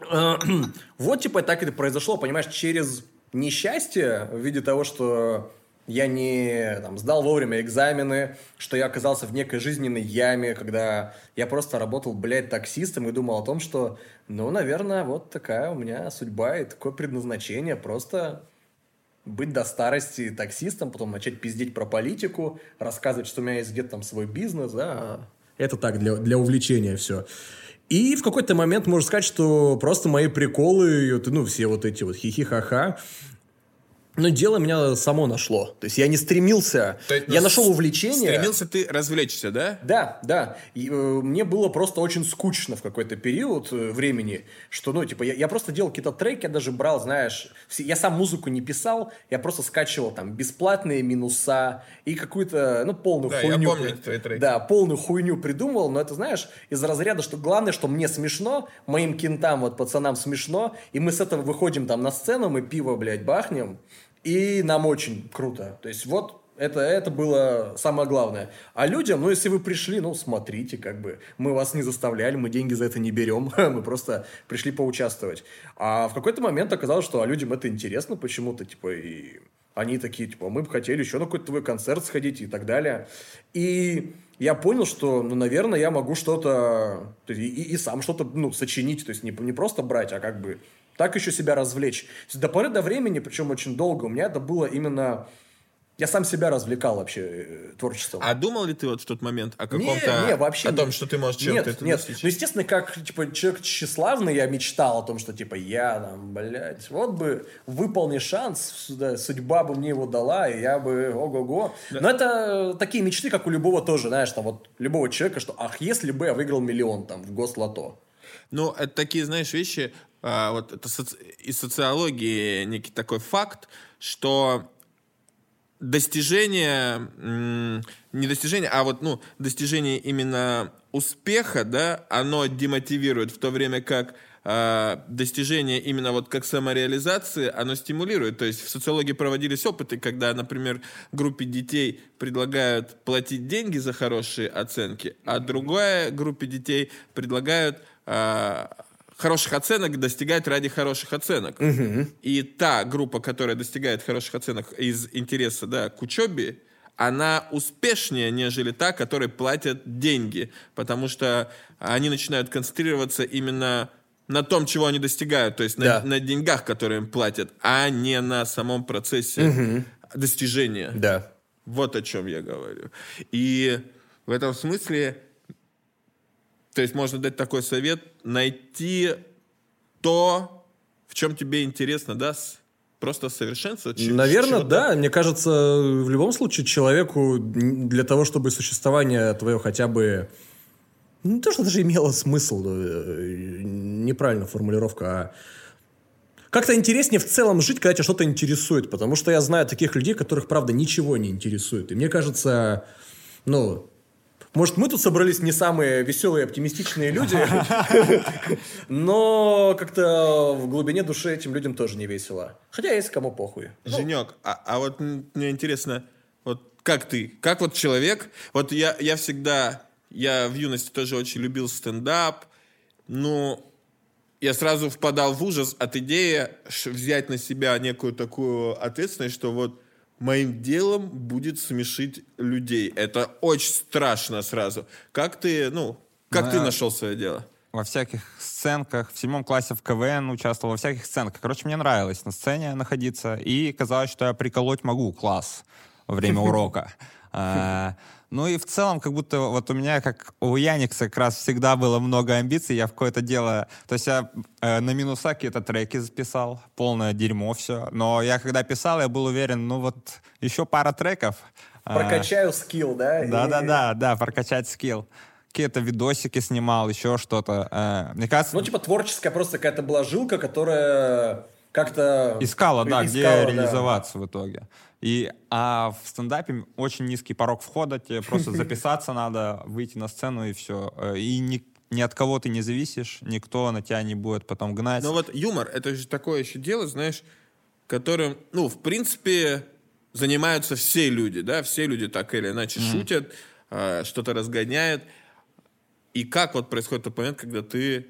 [clears throat] Вот, типа, так это произошло, понимаешь, через несчастье в виде того, что я не там, сдал вовремя экзамены, что я оказался в некой жизненной яме, когда я просто работал, блядь, таксистом и думал о том, что, ну, наверное, вот такая у меня судьба и такое предназначение, просто быть до старости таксистом, потом начать пиздеть про политику, рассказывать, что у меня есть где-то там свой бизнес, да. Это так, для, для увлечения все. И в какой-то момент можно сказать, что просто мои приколы, ну, все вот эти вот хихи-ха-ха, но дело меня само нашло. То есть я не стремился, То есть, я ну, нашел увлечение. Стремился ты развлечься, да? Да, да. И, э, мне было просто очень скучно в какой-то период э, времени, что, ну, типа, я, я просто делал какие-то треки, я даже брал, знаешь, все- я сам музыку не писал, я просто скачивал там бесплатные минуса и какую-то, ну, полную Да, я хуйню. помню при- твои треки. Да, полную хуйню придумывал, но это, знаешь, из разряда, что главное, что мне смешно, моим кентам, вот, пацанам смешно, и мы с этого выходим там на сцену, мы пиво, блядь, бахнем, и нам очень круто. То есть вот это, это было самое главное. А людям, ну, если вы пришли, ну, смотрите, как бы. Мы вас не заставляли, мы деньги за это не берем. [laughs] Мы просто пришли поучаствовать. А в какой-то момент оказалось, что а людям это интересно почему-то, типа, и они такие, типа, мы бы хотели еще на какой-то твой концерт сходить и так далее. И я понял, что, ну, наверное, я могу что-то, то есть и, и сам что-то, ну, сочинить, то есть не, не просто брать, а как бы так еще себя развлечь. Есть до поры до времени, причем очень долго, у меня это было именно... Я сам себя развлекал вообще э, творчеством. А думал ли ты вот в тот момент о Не, каком-то... не, вообще О том, не. что ты можешь Нет, чем-то это нет. достичь? Ну, естественно, как, типа, человек тщеславный, я мечтал о том, что, типа, я там, блядь, вот бы выполни шанс, да, судьба бы мне его дала, и я бы, ого-го. Но это такие мечты, как у любого тоже, знаешь, там, вот, любого человека, что, ах, если бы я выиграл миллион, там, в гослото. Ну, это такие, знаешь, вещи, а, вот это соци- из социологии некий такой факт, что достижение, не достижение, а вот, ну, достижение именно успеха, да, оно демотивирует, в то время как а, достижение именно вот как самореализации, оно стимулирует. То есть в социологии проводились опыты, когда, например, группе детей предлагают платить деньги за хорошие оценки, а другой группе детей предлагают а, хороших оценок достигать ради хороших оценок. И та группа, которая достигает хороших оценок из интереса да, к учебе, она успешнее, нежели та, которой платят деньги, потому что они начинают концентрироваться именно на том, чего они достигают, то есть Да. на, на деньгах, которые им платят, а не на самом процессе достижения. Да. Вот о чем я говорю. И в этом смысле, то есть можно дать такой совет, найти то, в чем тебе интересно, да, просто совершенствовать. Наверное, да. Мне кажется, в любом случае человеку для того, чтобы существование твое хотя бы... Не то, что даже имело смысл, э, неправильная формулировка, а как-то интереснее в целом жить, когда тебя что-то интересует. Потому что я знаю таких людей, которых, правда, ничего не интересует. И мне кажется, ну, может, мы тут собрались не самые веселые, оптимистичные люди, [laughs] но как-то в глубине души этим людям тоже не весело. Хотя есть кому похуй. Женек, а, а вот мне интересно, вот как ты, как вот человек, вот я, я всегда, я в юности тоже очень любил стендап, но я сразу впадал в ужас от идеи взять на себя некую такую ответственность, что вот моим делом будет смешить людей. Это очень страшно сразу. Как ты, ну, как Ну, ты я- нашел свое дело? во всяких сценках. В седьмом классе в КВН участвовал, во всяких сценках. Короче, мне нравилось на сцене находиться. И казалось, что я приколоть могу класс во время [laughs] урока. А, Ну и в целом, как будто вот у меня, как у Яникса, как раз всегда было много амбиций. Я в какое-то дело... То есть я э, на минуса какие-то треки записал. Полное дерьмо все. Но я когда писал, я был уверен, ну вот еще пара треков. а, Прокачаю скилл, да? и- Да-да-да, да, прокачать скилл. Какие-то видосики снимал, еще что-то. Э, Мне кажется, Ну, типа творческая просто какая-то была жилка, которая как-то... искала, да, где искала, да. реализоваться в итоге. И, а в стендапе очень низкий порог входа, тебе просто [laughs] записаться надо, выйти на сцену и все. И ни, ни от кого ты не зависишь, никто на тебя не будет потом гнать. Ну вот юмор, это же такое еще дело, знаешь, которым, ну, в принципе, занимаются все люди, да, все люди так или иначе шутят, а, что-то разгоняют. И как вот происходит тот момент, когда ты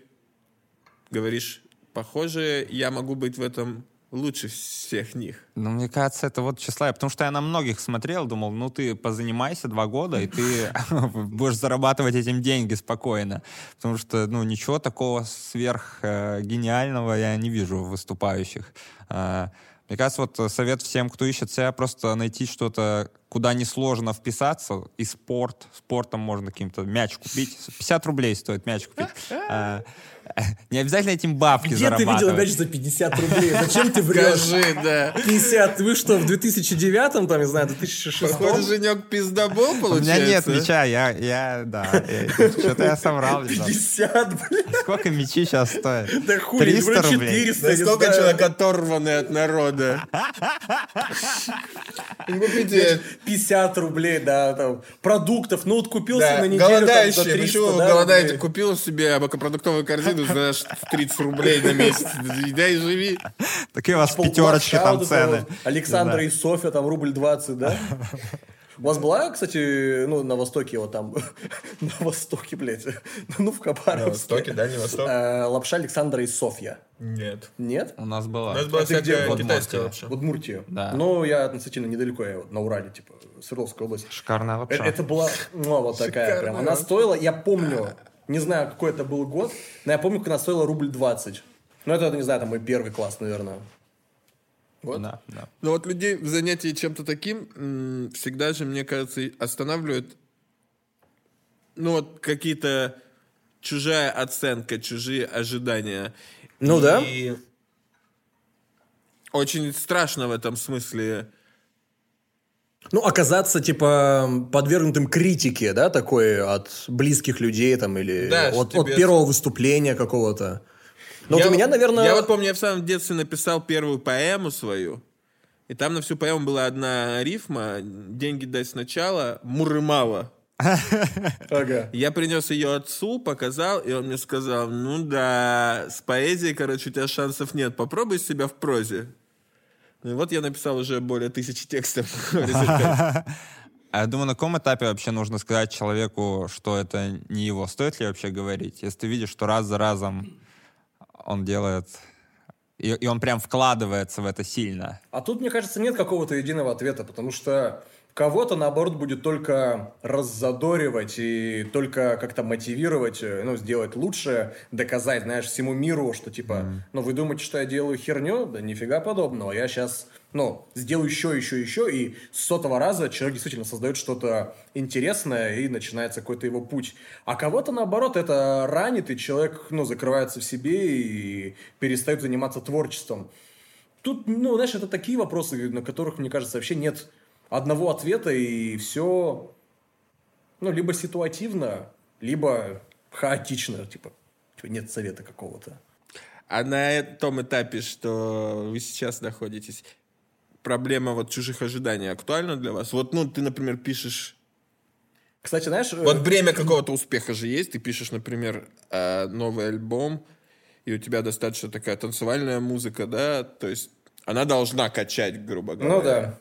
говоришь, похоже, я могу быть в этом лучше всех них. Ну, мне кажется, это вот тщеславие, потому что я на многих смотрел, думал, ну, ты позанимайся два года, и ты [laughs] будешь зарабатывать этим деньги спокойно. Потому что, ну, ничего такого сверх э, гениального я не вижу в выступающих. А, Мне кажется, вот совет всем, кто ищет себя, просто найти что-то, куда несложно вписаться, и спорт. Спортом можно каким-то мяч купить. 50 рублей стоит мяч купить. А, [laughs] Не обязательно этим бабки Где ты видел зарабатывать. мяч за 50 рублей? Зачем ты врешь? Скажи, да. 50, вы что, в 2009, там, не знаю, 2006? Похоже, Женек пиздобол У получается. меня нет мяча, я, я да, что-то я соврал. немного. 50, блин. Сколько мячи сейчас стоят? Да хули, 300 блин, рублей. 400. не Насколько знаю. человек оторванный от народа. [laughs] Купите 50 рублей, да, там, продуктов, ну вот купился Да, на неделю там, за голодающие, 300, почему да, голодаете? рублей. Купил себе продуктовую корзину за 30 рублей на месяц. Да и живи. Такие у вас Полплаща пятерочки там цены. вот. Александра и Софья, там, рубль 20, да? У вас была, кстати, ну, на Востоке, вот там, [laughs] на Востоке, блядь, [laughs] ну, в Хабаровске. да, не Восток? э, Лапша Александра и Софья. Нет. Нет? У нас была. У нас была где? всякая Вот китайская лапша. В Удмуртии. Да. Ну, я относительно недалеко, я вот на Урале, типа, Свердловская область. Шикарная Э- лапша. Это была, ну, вот такая Шикарная прям. Она стоила, я помню, не знаю, какой это был год, но я помню, как она стоила рубль 20. Ну, это, не знаю, там мой первый класс, наверное. Вот. Да, да. Но вот людей в занятии чем-то таким всегда же, мне кажется, и останавливают ну вот какие-то чужая оценка, чужие ожидания. Ну да. И очень страшно в этом смысле. Ну, оказаться, типа, подвергнутым критике, да, такой от близких людей, там, или Да, от, от первого выступления какого-то. Но вот Я у меня, вот- наверное... Я вот помню, я в самом детстве написал первую поэму свою. И там на всю поэму была одна рифма «Деньги дай сначала, муры мало». [laughs] Ага. Я принес ее отцу, показал, и он мне сказал, ну да, с поэзией, короче, у тебя шансов нет, попробуй себя в прозе. Ну и вот я написал уже более тысячи текстов. [laughs] А я думаю, на каком этапе вообще нужно сказать человеку, что это не его? Стоит ли вообще говорить? Если ты видишь, что раз за разом он делает... И, и он прям вкладывается в это сильно. А тут, мне кажется, нет какого-то единого ответа, потому что кого-то, наоборот, будет только раззадоривать и только как-то мотивировать, э, ну, сделать лучше, доказать, знаешь, всему миру, что, типа, mm. ну, вы думаете, что я делаю херню? Да нифига подобного. Я сейчас, ну, сделаю еще, еще, еще, и с сотого раза человек действительно создает что-то интересное, и начинается какой-то его путь. А кого-то, наоборот, это ранит, и человек, ну, закрывается в себе и перестает заниматься творчеством. Тут, ну, знаешь, это такие вопросы, на которых, мне кажется, вообще нет одного ответа, и все, ну, либо ситуативно, либо хаотично, типа, типа нет совета какого-то. А на том этапе, что вы сейчас находитесь, проблема вот чужих ожиданий актуальна для вас? Вот, ну, ты, например, пишешь... Кстати, знаешь... Э, вот время какого-то успеха же есть. Ты пишешь, например, э, новый альбом, и у тебя достаточно такая танцевальная музыка, да? То есть она должна качать, грубо говоря. Ну да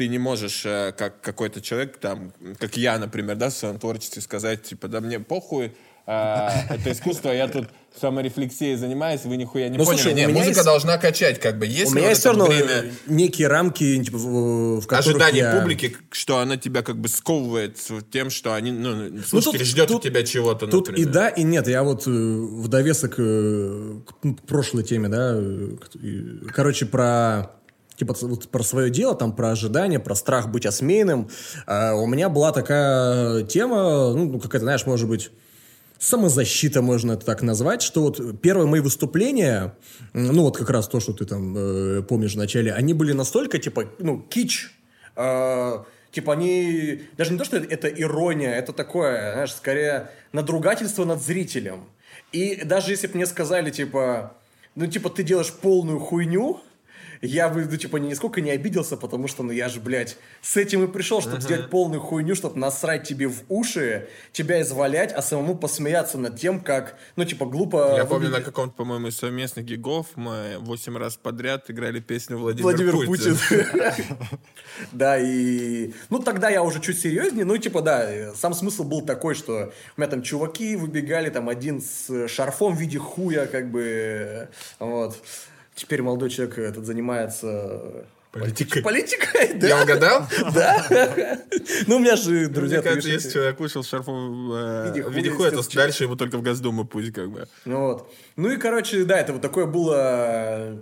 ты не можешь, э, как какой-то человек, там, как я, например, да, в своем творчестве сказать, типа, да мне похуй, это искусство, я тут саморефлексией занимаюсь, вы нихуя не ну, поняли. Слушай, не, музыка есть... должна качать, как бы. Есть у меня есть все равно время... некие рамки, типа, в которых Ожидание я... публики, что она тебя как бы сковывает тем, что они, ну, слушатели ну, ждет от тебя чего-то, Тут например. и да, и нет. Я вот э, в довесок э, к прошлой теме, да, короче, про типа вот про свое дело, там про ожидания, про страх быть осмеянным. А у меня была такая тема, ну, какая-то, знаешь, может быть, самозащита, можно это так назвать, что вот первые мои выступления, ну, вот как раз то, что ты там э, помнишь в начале, они были настолько, типа, ну, кич, э, Типа они... Даже не то, что это ирония, это такое, знаешь, скорее надругательство над зрителем. И даже если бы мне сказали, типа, ну, типа, ты делаешь полную хуйню, я ну, типа, нисколько не обиделся, потому что, ну, я же, блядь, с этим и пришел, чтобы uh-huh. сделать полную хуйню, чтобы насрать тебе в уши, тебя извалять, а самому посмеяться над тем, как, ну, типа, глупо... Я помню, на каком-то, по-моему, из совместных гигов мы восемь раз подряд играли песню Владимир, Владимир Путин. [laughs] Да, и... Ну, тогда я уже чуть серьезнее, ну, типа, да, сам смысл был такой, что у меня там чуваки выбегали, там, один с шарфом в виде хуя, как бы, вот. Теперь молодой человек этот занимается Политикой. Политикой, да. Я угадал? [laughs] Да. Ну, у меня же друзья... Мне кажется, если человек вышел шарфом э, в виде хуя, то дальше ему только в Госдуму путь, как бы. Ну вот. Ну и, короче, да, это вот такое было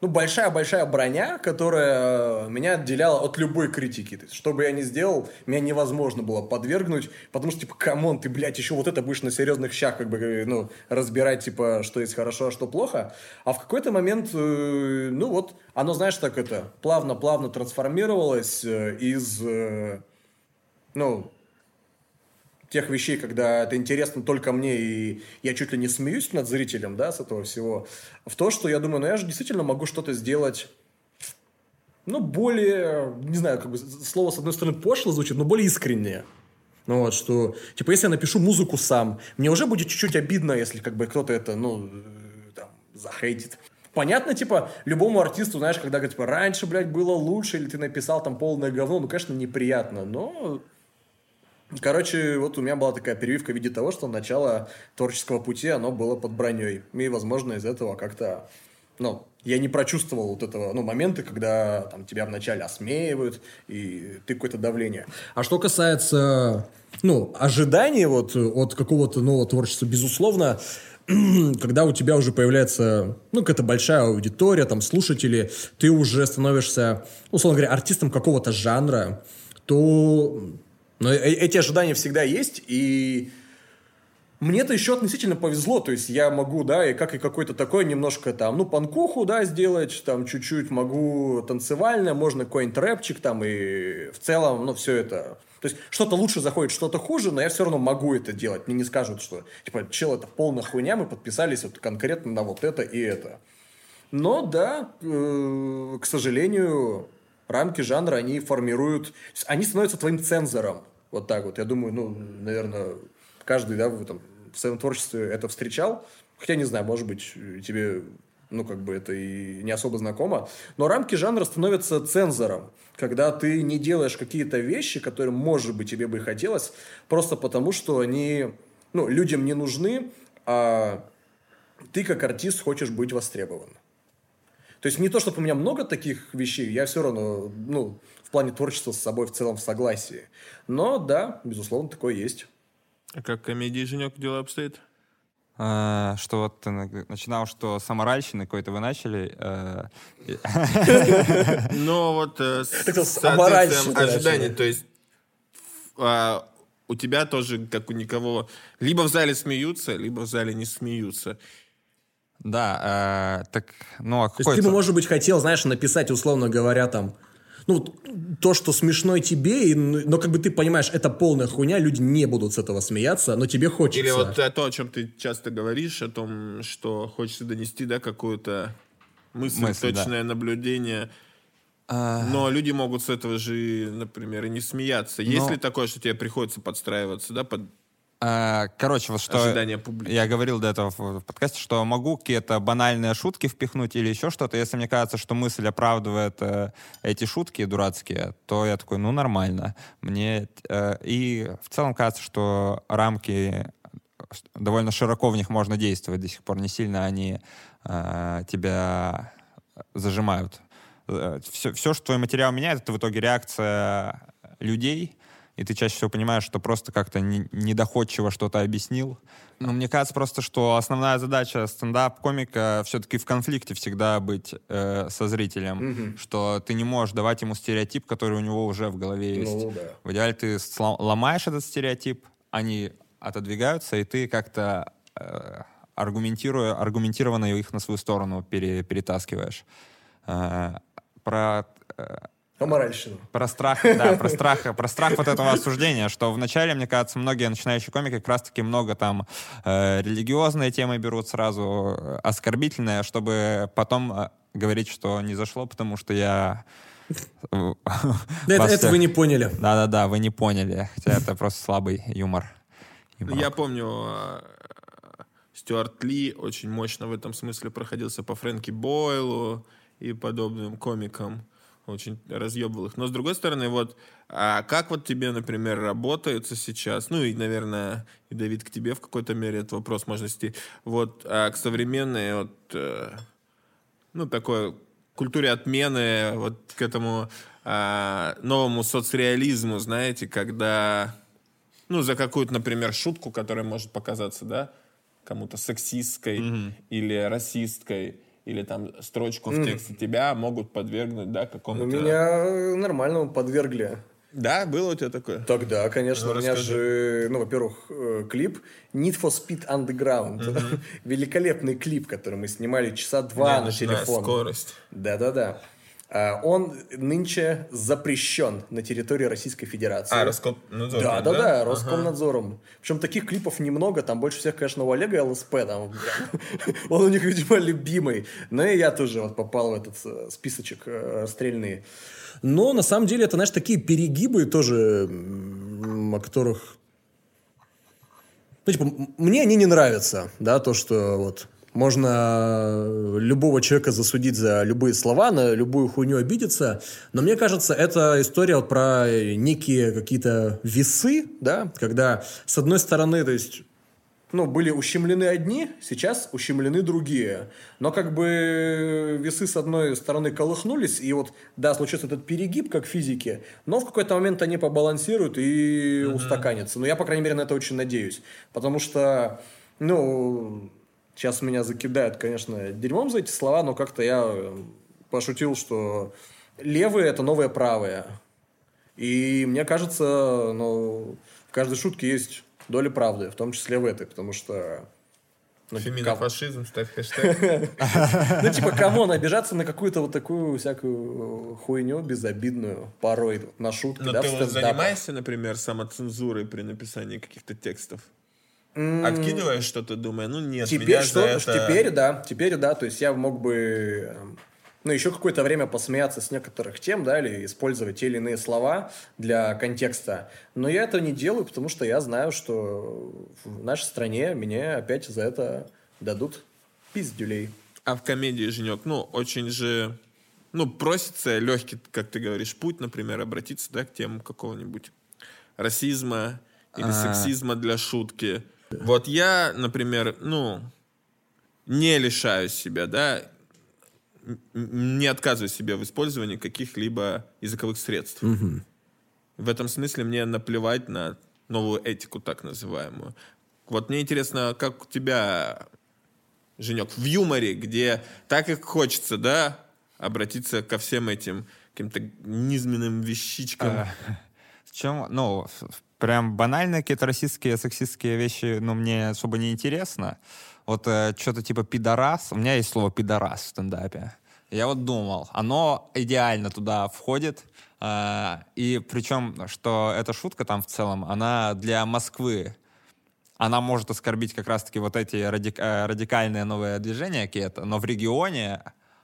ну, большая-большая броня, которая меня отделяла от любой критики. То есть, что бы я ни сделал, меня невозможно было подвергнуть, потому что, типа, come on, ты, блядь, еще вот это будешь на серьезных щах, как бы, ну, разбирать, типа, что есть хорошо, а что плохо. А в какой-то момент, э, ну, вот, оно, знаешь, так это, плавно-плавно трансформировалось э, из, э, ну, тех вещей, когда это интересно только мне, и я чуть ли не смеюсь над зрителем, да, с этого всего, в то, что я думаю, ну я же действительно могу что-то сделать ну, более, не знаю, как бы слово, с одной стороны, пошло звучит, но более искреннее. Ну вот, что, типа, если я напишу музыку сам, мне уже будет чуть-чуть обидно, если как бы кто-то это, ну, там, захейтит. Понятно, типа, любому артисту, знаешь, когда, типа, раньше, блядь, было лучше, или ты написал там полное говно, ну, конечно, неприятно, но Короче, вот у меня была такая перебивка в виде того, что начало творческого пути, оно было под броней. И, возможно, из этого как-то, ну, я не прочувствовал вот этого, ну, моменты, когда там тебя вначале осмеивают, и ты какое-то давление. А что касается, ну, ожиданий вот от какого-то нового творчества, безусловно, [clears throat] когда у тебя уже появляется, ну, какая-то большая аудитория, там, слушатели, ты уже становишься, условно говоря, артистом какого-то жанра, то но э, эти ожидания всегда есть, и мне-то еще относительно повезло, то есть я могу, да, и как и какой-то такой немножко там, ну, панкуху, да, сделать, там, чуть-чуть могу танцевальное, можно какой-нибудь рэпчик там, и в целом, ну, все это... То есть что-то лучше заходит, что-то хуже, но я все равно могу это делать. Мне не скажут, что, типа, чел, это полная хуйня, мы подписались вот конкретно на вот это и это. Но, да, э, к сожалению, рамки жанра, они формируют... Они становятся твоим цензором. Вот так вот. Я думаю, ну, наверное, каждый, да, в, там, в своем творчестве это встречал. Хотя, не знаю, может быть, тебе, ну, как бы это и не особо знакомо. Но рамки жанра становятся цензором. Когда ты не делаешь какие-то вещи, которые, может быть, тебе бы и хотелось, просто потому что они, ну, людям не нужны, а ты как артист хочешь быть востребован. То есть не то, чтобы у меня много таких вещей, я все равно, ну, в плане творчества с собой в целом в согласии. Но да, безусловно, такое есть. А как комедии Женек дела обстоят? А, что вот ты на- начинал, что саморальщины какой-то вы начали. э, [laughs] Ну вот э, с Так, с соответствием аморальщины ожиданий, начали. то есть а, у тебя тоже, как у никого, либо в зале смеются, либо в зале не смеются. Да, э, так, ну, а То есть какой ты бы, может быть, хотел, знаешь, написать, условно говоря, там, ну, то, что смешно тебе, и- но как бы ты понимаешь, это полная хуйня, люди не будут с этого смеяться, но тебе хочется. Или вот то, о чем ты часто говоришь, о том, что хочется донести, да, какую-то мысль, Мысль, да. точное наблюдение. А, Но люди могут с этого же, например, и не смеяться. Есть Но- ли такое, что тебе приходится подстраиваться, да, под Короче, вот что... публики? Я говорил до этого в подкасте, что могу какие-то банальные шутки впихнуть или еще что-то. Если мне кажется, что мысль оправдывает э, эти шутки дурацкие, то я такой, ну, нормально. Мне... э, и в целом кажется, что рамки э, довольно широко в них можно действовать до сих пор. Не сильно они э, тебя зажимают. Все, все, что твой материал меняет, это в итоге реакция людей, и ты чаще всего понимаешь, что просто как-то не- недоходчиво что-то объяснил. Но мне кажется просто, что основная задача стендап-комика все-таки в конфликте всегда быть э, со зрителем, что ты не можешь давать ему стереотип, который у него уже в голове есть. Ну, да. В идеале ты ломаешь этот стереотип, они отодвигаются, и ты как-то э, аргументируя, аргументированно их на свою сторону пере- перетаскиваешь. Э, про э, Аморальщина. про страх, да, про страх, про страх вот этого осуждения, что вначале, мне кажется, многие начинающие комики как раз-таки много там э, религиозные темы берут сразу, э, оскорбительные, чтобы потом э, говорить, что не зашло, потому что я... Да, это, это вы не поняли. Да-да-да, вы не поняли, хотя это просто слабый юмор. Я помню, э, Стюарт Ли очень мощно в этом смысле проходился по Фрэнки Бойлу и подобным комикам. Очень разъебывал их. Но, с другой стороны, вот, а как вот тебе, например, работается сейчас, ну и, наверное, и Давид, к тебе в какой-то мере этот вопрос можно вот, а, к современной, вот, э, ну, такой культуре отмены, вот к этому а, новому соцреализму, знаете, когда ну, за какую-то, например, шутку, которая может показаться, да, кому-то сексистской или расисткой, или там строчку в тексте тебя могут подвергнуть, да, Ну, какому-то... меня э, нормально подвергли. Да, было у тебя такое? Тогда, конечно, Ну, у меня расскажи. же, ну, во-первых, э, клип Need for Speed Underground. [laughs] Великолепный клип, который мы снимали часа два Да, на телефон. скорость. Да-да-да. А, Он нынче запрещен на территории Российской Федерации. А, Роскомнадзор. Да, да, да, Роскомнадзором. Причем таких клипов немного, там больше всех, конечно, у Олега ЛСП, там [laughs] он у них, видимо, любимый. Но и я тоже вот попал в этот э, списочек э, расстрельные. Но на самом деле это, знаешь, такие перегибы тоже, о которых... Ну, типа, мне они не нравятся, да, то, что вот можно любого человека засудить за любые слова, на любую хуйню обидеться, но мне кажется, это история вот про некие какие-то весы, да, когда с одной стороны, то есть ну, были ущемлены одни, сейчас ущемлены другие. Но как бы весы с одной стороны колыхнулись, и вот, да, случится этот перегиб, как в физике, но в какой-то момент они побалансируют и устаканятся. Ну, я, по крайней мере, на это очень надеюсь. Потому что, ну, сейчас меня закидают, конечно, дерьмом за эти слова, но как-то я э, пошутил, что левые – это новое правое. И мне кажется, ну, в каждой шутке есть доля правды, в том числе в этой, потому что... Ну, Феминофашизм, ставь хэштег. [laughs] ну, типа, come on, обижаться на какую-то вот такую всякую хуйню безобидную порой на шутки, Но ты занимаешься, например, самоцензурой при написании каких-то текстов? Откидываешь что-то, думая, ну нет, Теперь меня что? за это... Теперь да, теперь да. То есть я мог бы, эм, ну, еще какое-то время посмеяться с некоторых тем, да, или использовать те или иные слова для контекста. Но я это не делаю, потому что я знаю, что в нашей стране меня опять за это дадут пиздюлей. А в комедии, Женек, ну, очень же... Ну, просится легкий, как ты говоришь, путь, например, обратиться, да, к тему какого-нибудь расизма или А. сексизма для шутки. Вот я, например, ну, не лишаю себя, да, не отказываю себе в использовании каких-либо языковых средств. В этом смысле мне наплевать на новую этику, так называемую. Вот мне интересно, как у тебя, Женек, в юморе, где так как хочется, да, обратиться ко всем этим каким-то низменным вещичкам. [laughs] В чем, ну, в- прям банальные какие-то российские сексистские вещи, ну, мне особо не интересно. Вот что-то типа пидорас. У меня есть слово пидорас в стендапе. Я вот думал, оно идеально туда входит. а, и причем, что эта шутка там в целом, она для Москвы. Она может оскорбить как раз-таки вот эти радик- э, радикальные новые движения какие-то, но в регионе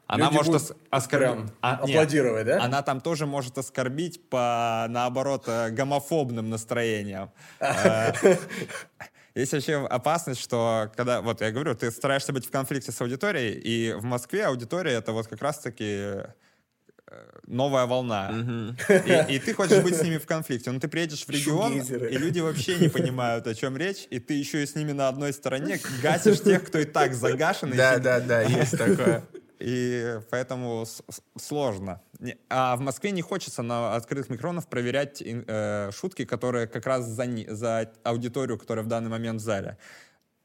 она Люди может будут ос- оскорбить... А, нет, аплодировать, да? Она там тоже может оскорбить по, наоборот, э, гомофобным настроениям. [laughs] Э, Есть вообще опасность, что когда, вот я говорю, ты стараешься быть в конфликте с аудиторией, и в Москве аудитория это вот как раз-таки э, новая волна. И, и ты хочешь быть с ними в конфликте. Но ты приедешь в регион, Шугейзеры. и люди вообще не понимают, о чем речь, и ты еще и с ними на одной стороне гасишь тех, кто и так загашен. Да, да, да, есть такое. И поэтому сложно. А в Москве не хочется на открытых микронах проверять э, шутки, которые как раз за, за аудиторию, которая в данный момент в зале.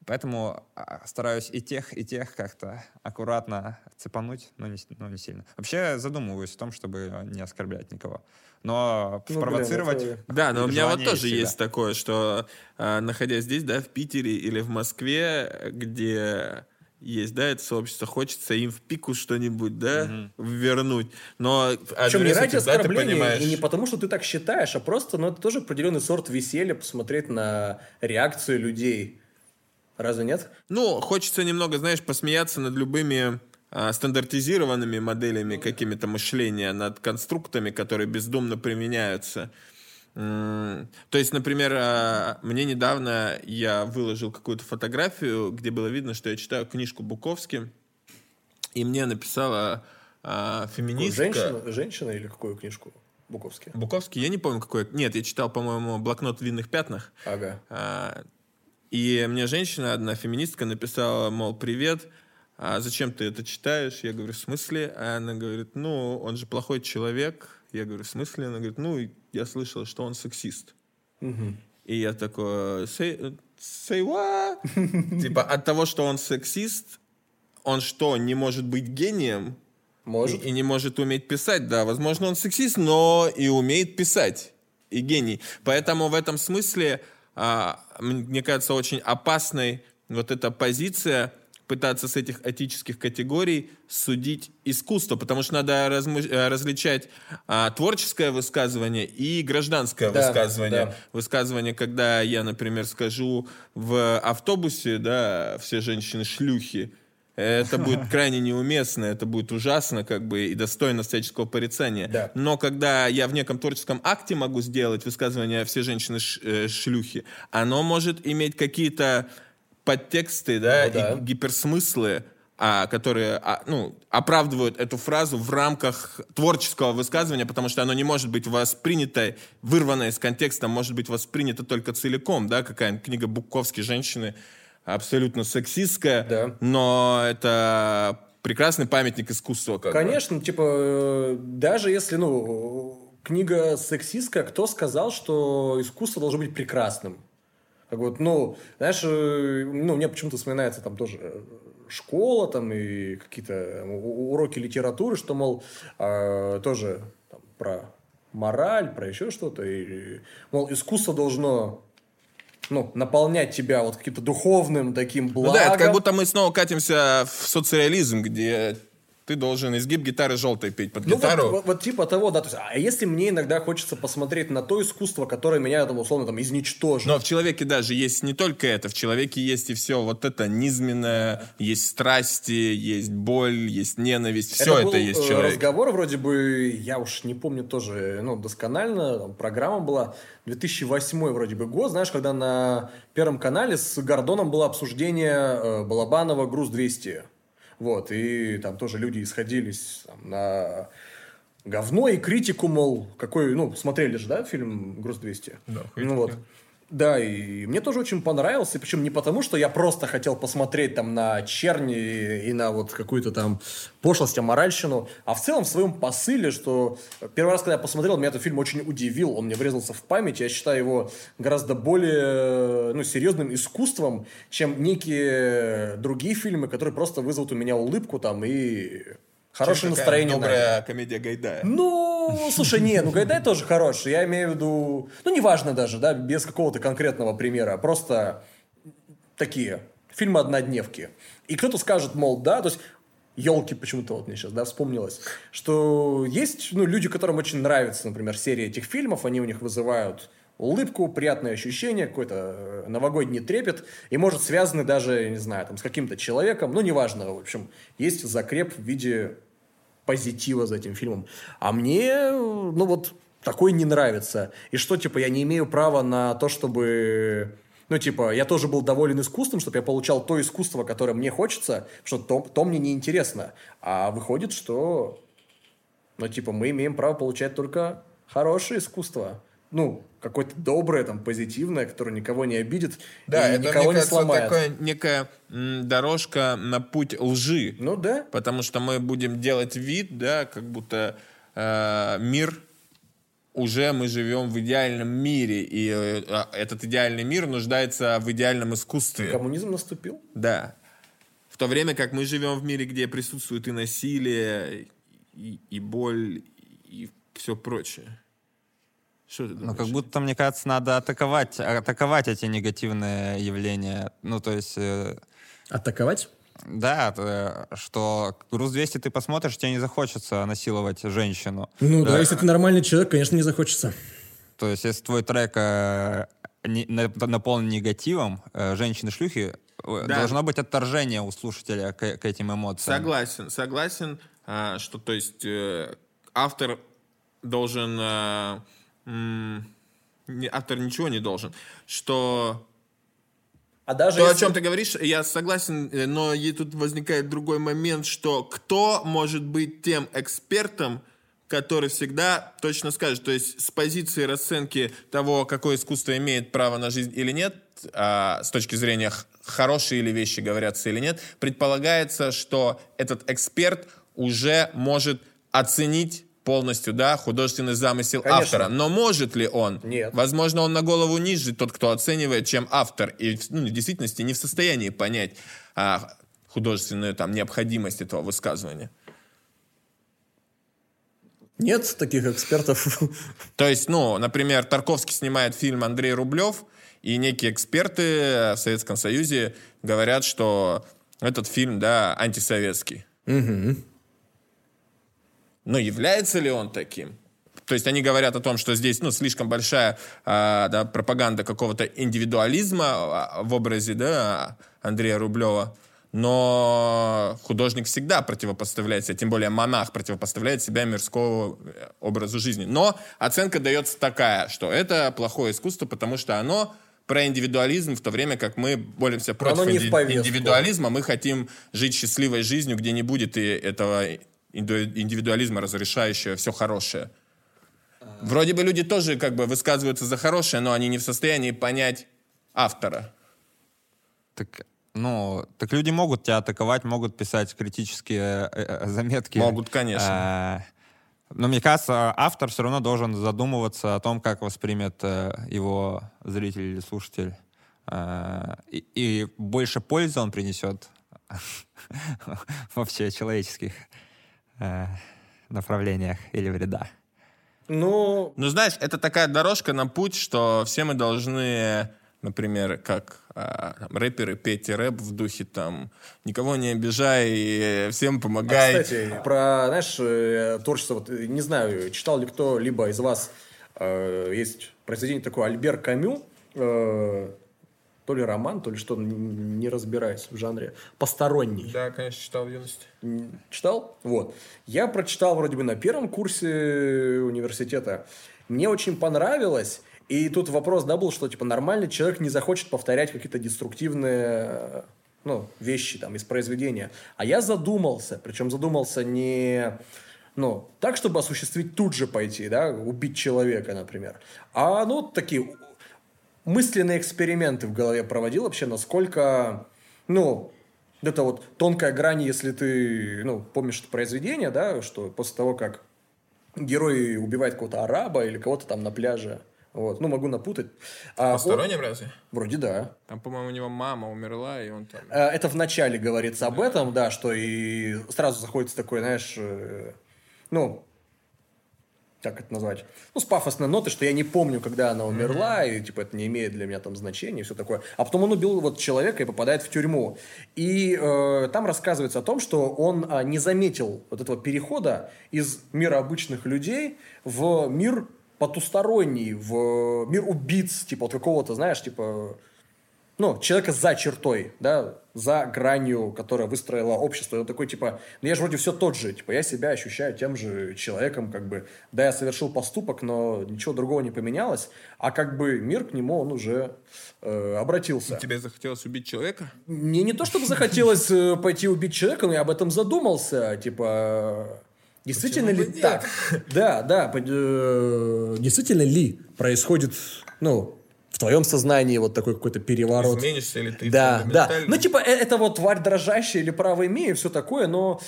Поэтому а, стараюсь и тех, и тех как-то аккуратно цепануть, но не, но не сильно. Вообще задумываюсь о том, чтобы не оскорблять никого. Но Ну, блин, спровоцировать... это- Да, но у меня вот тоже есть есть всегда. такое, что э, находясь здесь, да, в Питере или в Москве, где есть, да, это сообщество, хочется им в пику что-нибудь, да, вернуть. Но Причем не ради оскорбления, понимаешь, и не потому, что ты так считаешь, а просто, ну, это тоже определенный сорт веселья, посмотреть на реакцию людей. Разве нет? Ну, хочется немного, знаешь, посмеяться над любыми а, стандартизированными моделями какими-то мышления, над конструктами, которые бездумно применяются. То есть, например, а, мне недавно я выложил какую-то фотографию, где было видно, что я читаю книжку Буковски, и мне написала а, феминистка... Женщина, женщина или какую книжку? Буковский. Буковский, я не помню, какой... Нет, я читал, по-моему, «Блокнот в винных пятнах». Ага. А, И мне женщина, одна феминистка, написала, мол, привет, а зачем ты это читаешь? Я говорю, в смысле? А она говорит, ну, он же плохой человек. Я говорю, в смысле? Она говорит, ну, я слышала, что он сексист. И я такой, say, say what? [laughs] Типа от того, что он сексист, он что, не может быть гением? Может. И, и не может уметь писать, да. Возможно, он сексист, но и умеет писать. И гений. Поэтому в этом смысле, а, мне кажется, очень опасной вот эта позиция пытаться с этих этических категорий судить искусство, потому что надо размы- э, различать а, творческое высказывание и гражданское Да, высказывание. да. Высказывание, когда я, например, скажу в автобусе, да, все женщины шлюхи, это [laughs] будет крайне неуместно, это будет ужасно, как бы, и достойно всяческого порицания. Да. Но когда я в неком творческом акте могу сделать высказывание «все женщины э, шлюхи», оно может иметь какие-то подтексты, да, Ну да. и гиперсмыслы, а, которые а, ну, оправдывают эту фразу в рамках творческого высказывания, потому что оно не может быть воспринято, вырвано из контекста, может быть воспринято только целиком, да, какая-нибудь книга Буковски «Женщины» абсолютно сексистская, Да. но это прекрасный памятник искусства. Как бы. Конечно, типа, э, даже если, ну, книга сексистская, кто сказал, что искусство должно быть прекрасным? Как вот, ну, знаешь, э, ну, мне почему-то вспоминается там тоже э, школа там и какие-то у- уроки литературы, что, мол, э, тоже там, про мораль, про еще что-то. И, мол, искусство должно ну, наполнять тебя вот каким-то духовным таким Ну благом. да, это как будто мы снова катимся в социализм, где ты должен изгиб гитары желтой петь под Ну, гитару. вот, вот- вот типа того, да. То есть, а если мне иногда хочется посмотреть на то искусство, которое меня, там, условно, там, изничтожит. Но в человеке даже есть не только это, в человеке есть и все вот это низменное, есть страсти, есть боль, есть ненависть, все это, был, есть в э, человеке. разговор вроде бы, я уж не помню тоже, ну, досконально, там, программа была 2008 вроде бы год, знаешь, когда на Первом канале с Гордоном было обсуждение э, Балабанова «Груз-200». Вот, и там тоже люди исходились там, на говно и критику, мол, какой, ну, смотрели же, да, фильм «Груз-200»? Да, ну, вот. Да, и мне тоже очень понравился, причем не потому, что я просто хотел посмотреть там на черни и на вот какую-то там пошлость, аморальщину, а в целом в своем посыле, что первый раз, когда я посмотрел, меня этот фильм очень удивил, он мне врезался в память, я считаю его гораздо более ну, серьезным искусством, чем некие другие фильмы, которые просто вызовут у меня улыбку там и хорошее настроение. на Добрая комедия Гайдая. ну, слушай, не, ну Гайдай тоже хороший. Я имею в виду, ну, неважно даже, да, без какого-то конкретного примера. Просто такие фильмы-однодневки. И кто-то скажет, мол, да, то есть елки почему-то вот мне сейчас, да, вспомнилось, что есть, ну, люди, которым очень нравится, например, серия этих фильмов, они у них вызывают улыбку, приятное ощущение, какой-то э, новогодний трепет, и, может, связаны даже, не знаю, там, с каким-то человеком, ну, неважно, в общем, есть закреп в виде позитива за этим фильмом. А мне, ну вот, такой не нравится. И что, типа, я не имею права на то, чтобы... Ну, типа, я тоже был доволен искусством, чтобы я получал то искусство, которое мне хочется, что то, то мне не интересно. А выходит, что, ну, типа, мы имеем право получать только хорошее искусство. Ну, какое-то доброе, там, позитивное, которое никого не обидит Да, и это, никого мне не кажется, сломает. такая некая м, дорожка на путь лжи. Ну, да. Потому что мы будем делать вид, да, как будто э, мир уже мы живем в идеальном мире, и э, а, этот идеальный мир нуждается в идеальном искусстве. Коммунизм наступил. Да. В то время как мы живем в мире, где присутствует и насилие, и, и боль, и все прочее. Что ты Ну, как будто, мне кажется, надо атаковать, атаковать эти негативные явления. Ну, то есть, э, Атаковать? да, э, что «Груз-200» ты посмотришь, тебе не захочется насиловать женщину. Ну да, Да. если ты нормальный человек, конечно, не захочется. То есть, если твой трек э, не- на- наполнен негативом, э, женщины-шлюхи, э, Да. должно быть отторжение у слушателя к, к этим эмоциям. Согласен, согласен, а, что то есть э, автор должен, не- автор ничего не должен, что А даже то, о если- чем ты говоришь, я согласен, э, но и тут возникает другой момент, что кто может быть тем экспертом, который всегда точно скажет, то есть с позиции расценки того, какое искусство имеет право на жизнь или нет, а, с точки зрения хорошие ли вещи говорятся или нет, предполагается, что этот эксперт уже может оценить полностью, да, художественный замысел Конечно. автора. Но может ли он? Нет. Возможно, он на голову ниже тот, кто оценивает, чем автор. И ну, в действительности не в состоянии понять а, художественную там, необходимость этого высказывания. Нет таких экспертов. То есть, ну, например, Тарковский снимает фильм Андрей Рублев, и некие эксперты в Советском Союзе говорят, что этот фильм, да, антисоветский. Но является ли он таким? То есть они говорят о том, что здесь ну, слишком большая а, да, пропаганда какого-то индивидуализма а, в образе да, Андрея Рублева. Но художник всегда противопоставляется, тем более монах противопоставляет себя мирскому э, образу жизни. Но оценка дается такая, что это плохое искусство, потому что оно про индивидуализм, в то время как мы боремся против инди- индивидуализма, мы хотим жить счастливой жизнью, где не будет и этого индивидуализма, разрешающего все хорошее. Вроде бы люди тоже как бы высказываются за хорошее, но они не в состоянии понять автора. Так, ну, так люди могут тебя атаковать, могут писать критические э, э, заметки. Могут, конечно. Э, Но мне кажется, автор все равно должен задумываться о том, как воспримет э, его зритель или слушатель. Э, И, и больше пользы он принесет [laughs] в общечеловеческих э, направлениях или вреда. Ну, Ну, знаешь, это такая дорожка на путь, что все мы должны, например, как а, там, рэперы, петь рэп в духе там «никого не обижай, и всем а, помогай». кстати, про, знаешь, э, творчество, вот, э, не знаю, читал ли кто-либо из вас, э, есть произведение такое Альбер Камю, э, то ли роман, то ли что, не разбираюсь в жанре, «Посторонний». Да, конечно, читал в юности. Читал? Вот. Я прочитал вроде бы на первом курсе университета. Мне очень понравилось. И тут вопрос, да, был, что, типа, нормальный человек не захочет повторять какие-то деструктивные э, ну, вещи там из произведения. А я задумался, причем задумался не ну, так, чтобы осуществить тут же пойти, да, убить человека, например. А, ну, такие мысленные эксперименты в голове проводил вообще, насколько, ну, это вот тонкая грань, если ты, ну, помнишь это произведение, да, что после того, как герой убивает кого-то араба или кого-то там на пляже, вот, ну, могу напутать. А Посторонним разве? Вроде да. Там, по-моему, у него мама умерла, и он там... Э, Это в начале говорится об этом, да, что и сразу заходится такой, знаешь, э, ну, как это назвать? Ну, с пафосной ноты, что я не помню, когда она умерла, и, типа, это не имеет для меня там значения, и все такое. А потом он убил вот человека и попадает в тюрьму. И э, там рассказывается о том, что он а, не заметил вот этого перехода из мира обычных людей в мир потусторонний, в мир убийц, типа, вот какого-то, знаешь, типа, ну, человека за чертой, да, за гранью, которая выстроила общество. И он такой, типа, ну я же вроде все тот же, типа, я себя ощущаю тем же человеком, как бы, да, я совершил поступок, но ничего другого не поменялось, а как бы мир к нему, он уже э, обратился. Тебе захотелось убить человека? Мне не то, чтобы захотелось э, пойти убить человека, но я об этом задумался, типа... Действительно ли так? [laughs] Да, да. э, Действительно ли происходит, ну, в твоем сознании вот такой какой-то переворот? Изменишься ли ты Да, да. Ну, типа, э- это вот тварь дрожащая или право имея, все такое, но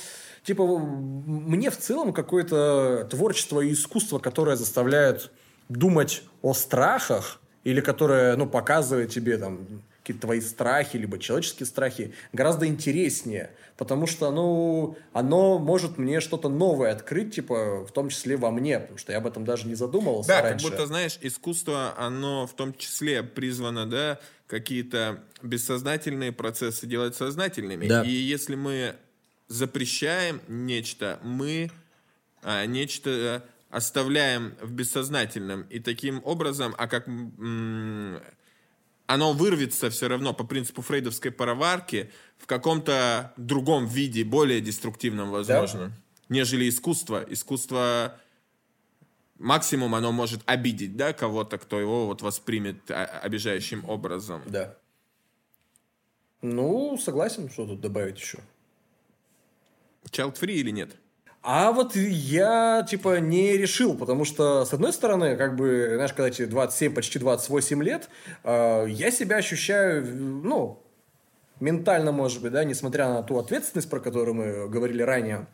типа, мне в целом какое-то творчество и искусство, которое заставляет думать о страхах, или которое, ну, показывает тебе там какие-то твои страхи, либо человеческие страхи, гораздо интереснее. Потому что, ну, оно может мне что-то новое открыть, типа, в том числе во мне, потому что я об этом даже не задумывался Да, раньше. как будто, знаешь, искусство, оно в том числе призвано, да, какие-то бессознательные процессы делать сознательными. Да. И если мы запрещаем нечто, мы а, нечто оставляем в бессознательном. И таким образом, а как м, оно вырвется все равно по принципу фрейдовской пароварки в каком-то другом виде, более деструктивном, возможно, нежели искусство. Искусство максимум оно может обидеть, да, кого-то, кто его вот воспримет а, обижающим образом. Да. Ну, согласен, что тут добавить еще. Child free или нет? А вот я, типа, не решил, потому что, с одной стороны, как бы, знаешь, когда тебе 27, почти 28 лет, э, я себя ощущаю, ну, ментально, может быть, да, несмотря на ту ответственность, про которую мы говорили ранее,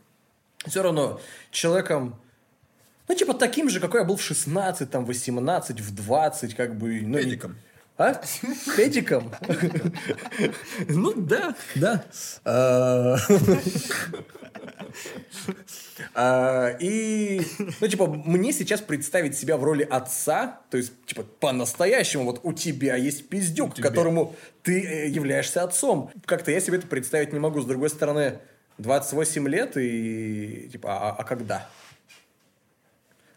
все равно человеком, ну, типа, таким же, какой я был в 16, там, 18, в 20, как бы... Ну, не- Педиком. А? Педиком? Ну, да, да. А, а, И, ну, типа, мне сейчас представить себя в роли отца, то есть, типа, по-настоящему, вот у тебя есть пиздюк, которому ты э, являешься отцом. Как-то я себе это представить не могу. С другой стороны, 28 лет и, типа, а, а когда?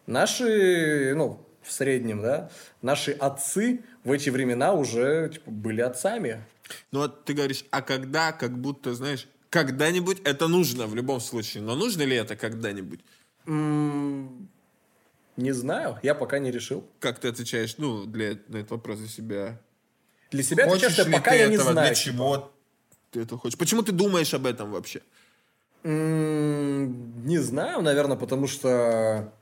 Наши, ну, в среднем, да, наши отцы в эти времена уже, типа, были отцами. Ну вот ты говоришь, а когда, как будто, знаешь, когда-нибудь это нужно в любом случае. Но нужно ли это когда-нибудь? М, Не знаю, я пока не решил. Как ты отвечаешь, ну, для, на этот вопрос для себя? Для себя Хочешь что ли пока я не этого? знаю. Для чего ты это хочешь? Почему ты думаешь об этом вообще? М, Не знаю, наверное, потому что,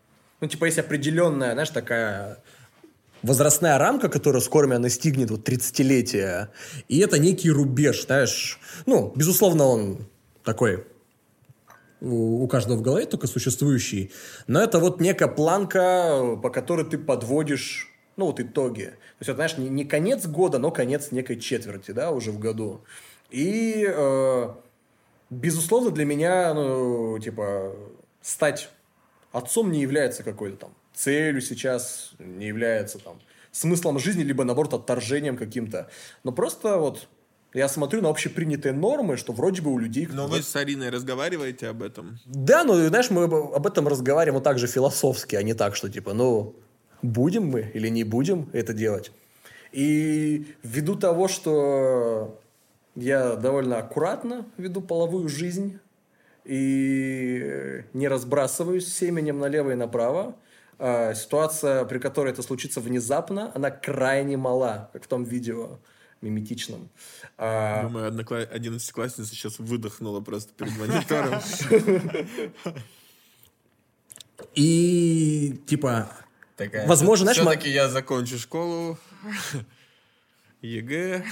ну, типа, есть определенная, знаешь, такая возрастная рамка, которая скоро меня настигнет, вот 30-летие. И это некий рубеж, знаешь. Ну, безусловно, он такой у каждого в голове только существующий. Но это вот некая планка, по которой ты подводишь, ну, вот итоги. То есть, это, знаешь, не, не конец года, но конец некой четверти, да, уже в году. И, э, безусловно, для меня, ну, типа, стать отцом не является какой-то там целью сейчас, не является там смыслом жизни, либо, наоборот, отторжением каким-то. Но просто вот я смотрю на общепринятые нормы, что вроде бы у людей... Но вы с Ариной разговариваете об этом? Да, ну, знаешь, мы об об этом разговариваем вот так же философски, а не так, что типа, ну, будем мы или не будем это делать. И ввиду того, что я довольно аккуратно веду половую жизнь и не разбрасываюсь семенем налево и направо, а, ситуация, при которой это случится внезапно, она крайне мала, как в том видео меметичном. А, Думаю, однокла... одиннадцатиклассница сейчас выдохнула просто перед монитором. и, типа, Такая, Возможно, знаешь, все-таки я закончу школу. ЕГЭ.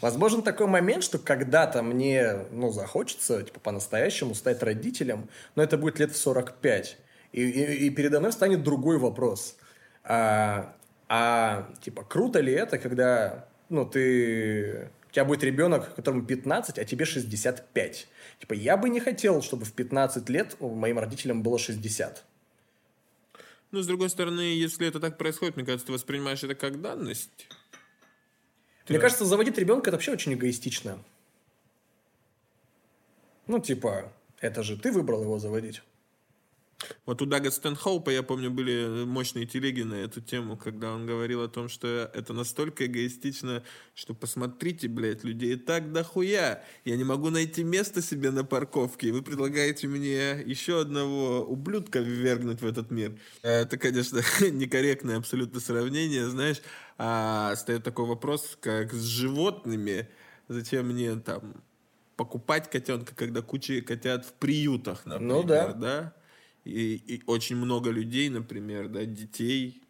Возможен такой момент, что когда-то мне, ну, захочется, типа, по-настоящему стать родителем, но это будет лет в 45. И, и, и передо мной станет другой вопрос. А, а, типа, круто ли это, когда, ну, ты... У тебя будет ребенок, которому 15, а тебе 65. Типа, я бы не хотел, чтобы в 15 лет моим родителям было 60. Ну, с другой стороны, если это так происходит, мне кажется, ты воспринимаешь это как данность. Мне кажется, заводить ребенка это вообще очень эгоистично. Ну, типа, это же ты выбрал его заводить. Вот у Дага Стэнхоупа, я помню, были мощные телеги на эту тему, когда он говорил о том, что это настолько эгоистично, что посмотрите, блядь, людей так дохуя. Я не могу найти место себе на парковке, и вы предлагаете мне еще одного ублюдка ввергнуть в этот мир. Это, конечно, [laughs] некорректное абсолютно сравнение, знаешь. А стоит такой вопрос, как с животными. Зачем мне там покупать котенка, когда куча котят в приютах, например, Ну да. да? И, и очень много людей, например, да, детей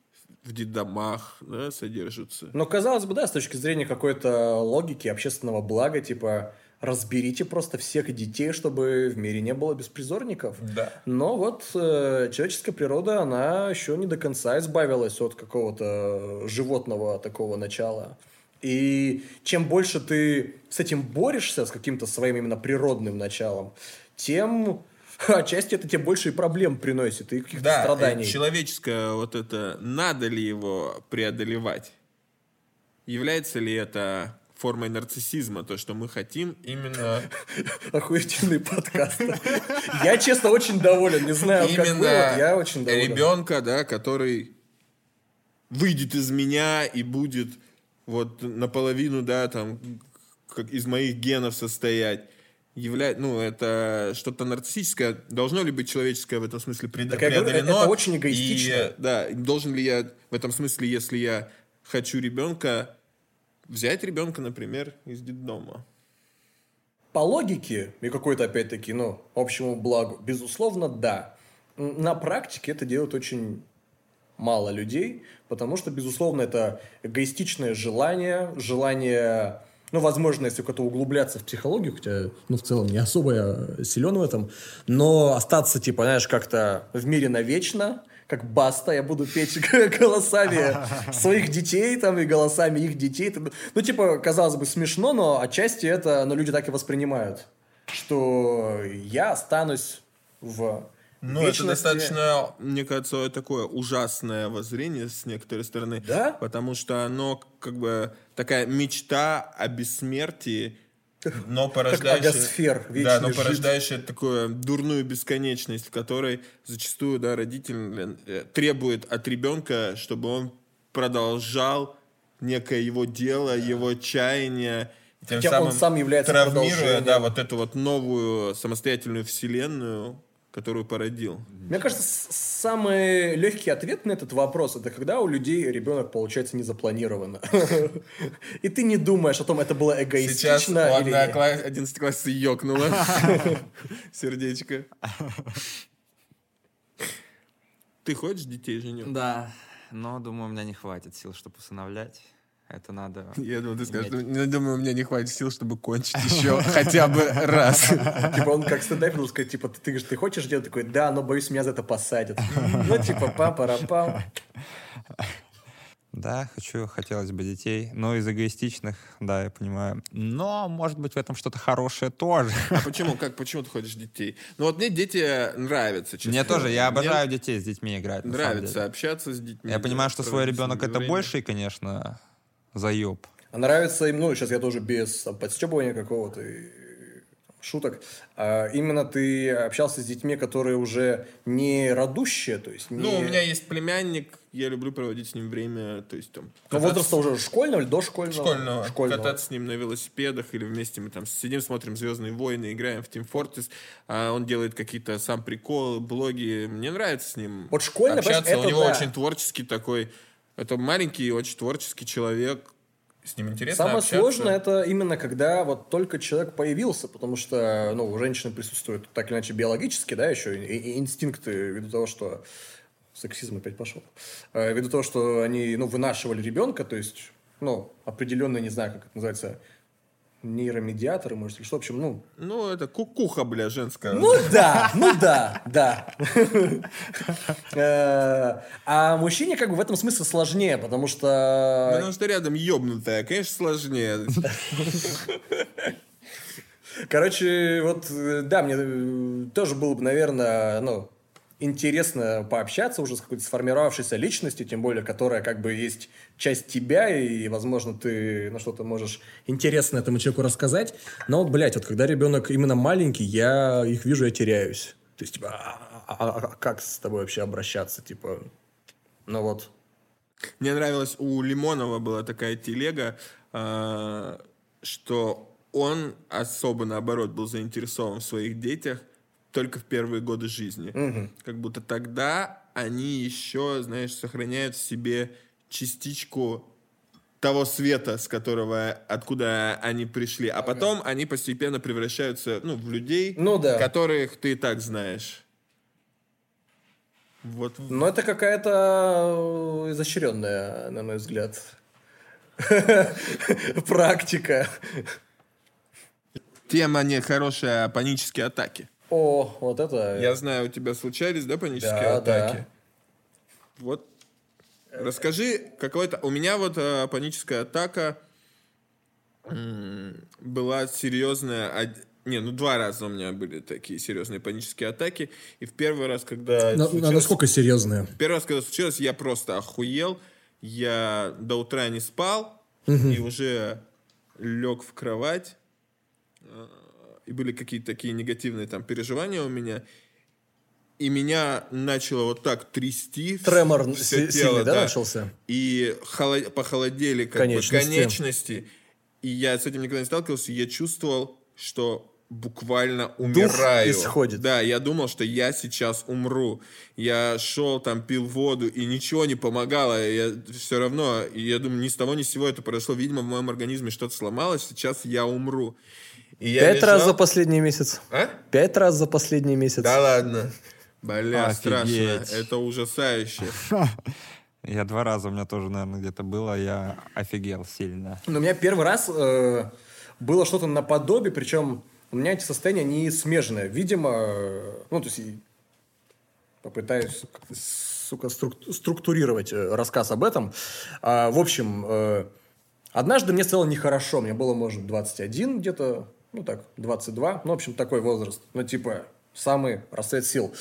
в детдомах, да, содержатся. Но, казалось бы, да, с точки зрения какой-то логики, общественного блага, типа, разберите просто всех детей, чтобы в мире не было беспризорников. Да. Но вот э, человеческая природа, она еще не до конца избавилась от какого-то животного такого начала. И чем больше ты с этим борешься, с каким-то своим именно природным началом, тем [laughs] отчасти это тебе больше и проблем приносит, и каких-то Да, страданий. э, человеческое вот это, надо ли его преодолевать? Является ли это формой нарциссизма, то, что мы хотим именно, [laughs] Охуительный подкаст. Я, честно, очень доволен. Не знаю, как вы, вот я очень доволен. ребенка, да, который выйдет из меня и будет вот наполовину, да, там, как из моих генов состоять. Явля... Ну, это что-то нарциссическое. Должно ли быть человеческое в этом смысле пред... Так я говорю, преодолено? это очень эгоистично. И, да, должен ли я в этом смысле, если я хочу ребенка, взять ребенка, например, из детдома? По логике и какой-то, опять-таки, ну, общему благу, безусловно, да. На практике это делают очень мало людей, потому что, безусловно, это эгоистичное желание, желание, ну, возможно, если как-то углубляться в психологию, хотя, ну, в целом, не особо я силен в этом, но остаться, типа, знаешь, как-то в мире навечно, как баста, я буду петь [laughs] голосами своих детей там и голосами их детей. Ну, типа, казалось бы, смешно, но отчасти это, ну, люди так и воспринимают, что я останусь в Ну, это достаточно, мне кажется, такое ужасное воззрение с некоторой стороны. Да? Потому что оно как бы такая мечта о бессмертии, но порождающая... агосфер, Да, но жить. порождающая такую дурную бесконечность, в которой зачастую, да, родитель э, требует от ребенка, чтобы он продолжал некое его дело, его чаяние. Тем Хотя он сам является травмируя, да, вот эту вот новую самостоятельную вселенную, которую породил. Мне кажется, самый легкий ответ на этот вопрос это когда у людей ребенок получается незапланированно. [laughs] И ты не думаешь о том, это было Сейчас эгоистично нет. однокласс... одиннадцатиклассницы ёкнуло [laughs] сердечко. Ты хочешь детей, Женек? Да, но думаю, у меня не хватит сил, чтобы усыновлять. Это надо... Я думаю, ты скажешь, «Ну, думаю, у меня не хватит сил, чтобы кончить еще хотя бы раз. Типа он как стендапер сказать, типа, ты, говоришь, ты хочешь делать? Такой, да, но боюсь, меня за это посадят. Ну, типа, пам-парам-пам. Да, хочу, хотелось бы детей. Но из эгоистичных, да, я понимаю. Но, может быть, в этом что-то хорошее тоже. А почему? Как, почему ты хочешь детей? Ну вот мне дети нравятся, честно. Мне тоже, я Мне обожаю детей с детьми играть. Нравится общаться с детьми. Я понимаю, что свой ребенок это больший, конечно, заеб. А нравится им, ну, сейчас я тоже без там, подстебывания какого-то и шуток. А именно ты общался с детьми, которые уже не радущие, то есть не... Ну, у меня есть племянник, я люблю проводить с ним время, то есть там... Ну, кататься- возраста уже школьного или дошкольного? школьного, Школьного. кататься с ним на велосипедах или вместе мы там сидим, смотрим «Звездные войны», играем в Team Fortress, а он делает какие-то сам приколы, блоги. Мне нравится с ним Вот школьно, общаться. понимаешь, У это него да. очень творческий такой... Это маленький, очень творческий человек. С ним интересно Самое общаться. сложное это именно когда вот только человек появился, потому что ну, у женщины присутствует так или иначе биологически, да, еще и, и инстинкты ввиду того, что сексизм опять пошел, Э, ввиду того, что они ну, вынашивали ребенка, то есть ну, определенные, не знаю, как это называется, нейромедиаторы, может, или что, в общем, ну, Ну, это кукуха, бля, женская. ну да, ну да, да. Э, А мужчине как бы в этом смысле сложнее, потому что... Потому что рядом ёбнутая, конечно, сложнее. Короче, вот, э, да, мне э, тоже было бы, наверное, ну, интересно пообщаться уже с какой-то сформировавшейся личностью, тем более, которая как бы есть часть тебя, и, возможно, ты ну, что-то можешь Интересно этому человеку рассказать. Но, блядь, вот когда ребенок именно маленький, я их вижу, я теряюсь. То есть, типа, а, а- а- а как с тобой вообще обращаться? Типа, ну вот. Мне нравилось, у Лимонова была такая телега, а, что он особо, наоборот, был заинтересован в своих детях только в первые годы жизни. Как будто тогда они еще, знаешь, сохраняют в себе частичку того света, с которого, откуда они пришли. А потом они постепенно превращаются, ну, в людей, Ну да. которых ты и так знаешь. Вот. Но это какая-то э, изощренная, на мой взгляд, [laughs] практика. Тема нехорошая, панические атаки. О, вот это... Я знаю, у тебя случались, да, панические Да, атаки? да. Вот. Расскажи, какой-то... У меня вот э, паническая атака была серьезная... од- Не, ну два раза у меня были такие серьезные панические атаки. И в первый раз, когда... На- случилось- насколько серьезные? Первый раз, когда случилось, я просто охуел. Я до утра не спал и уже лег в кровать. И были какие-то такие негативные там переживания у меня. И меня начало вот так трясти. Тремор всё си- сильный, да, да. начался? И холо- похолодели как Конечности. бы конечности. И я с этим никогда не сталкивался. Я чувствовал, что буквально умираю. исходит. Да, я думал, что я сейчас умру. Я шел там, пил воду, и ничего не помогало. Я все равно, я думаю, ни с того, ни с сего это произошло. Видимо, в моем организме что-то сломалось, сейчас я умру. И я Пять раз за последний месяц. А? Пять раз за последний месяц. Да ладно. Бля, Офигеть. страшно. Это ужасающе. [laughs] Я два раза, у меня тоже, наверное, где-то было, я офигел сильно. Но у меня первый раз э, было что-то наподобие, причем у меня эти состояния не смежные. Видимо, э, ну, то есть попытаюсь сука, струк- структурировать э, рассказ об этом. А, в общем, э, однажды мне стало нехорошо. Мне было, может, 21 где-то, ну так, 22. Ну, в общем, такой возраст. Ну, типа, самый расцвет сил.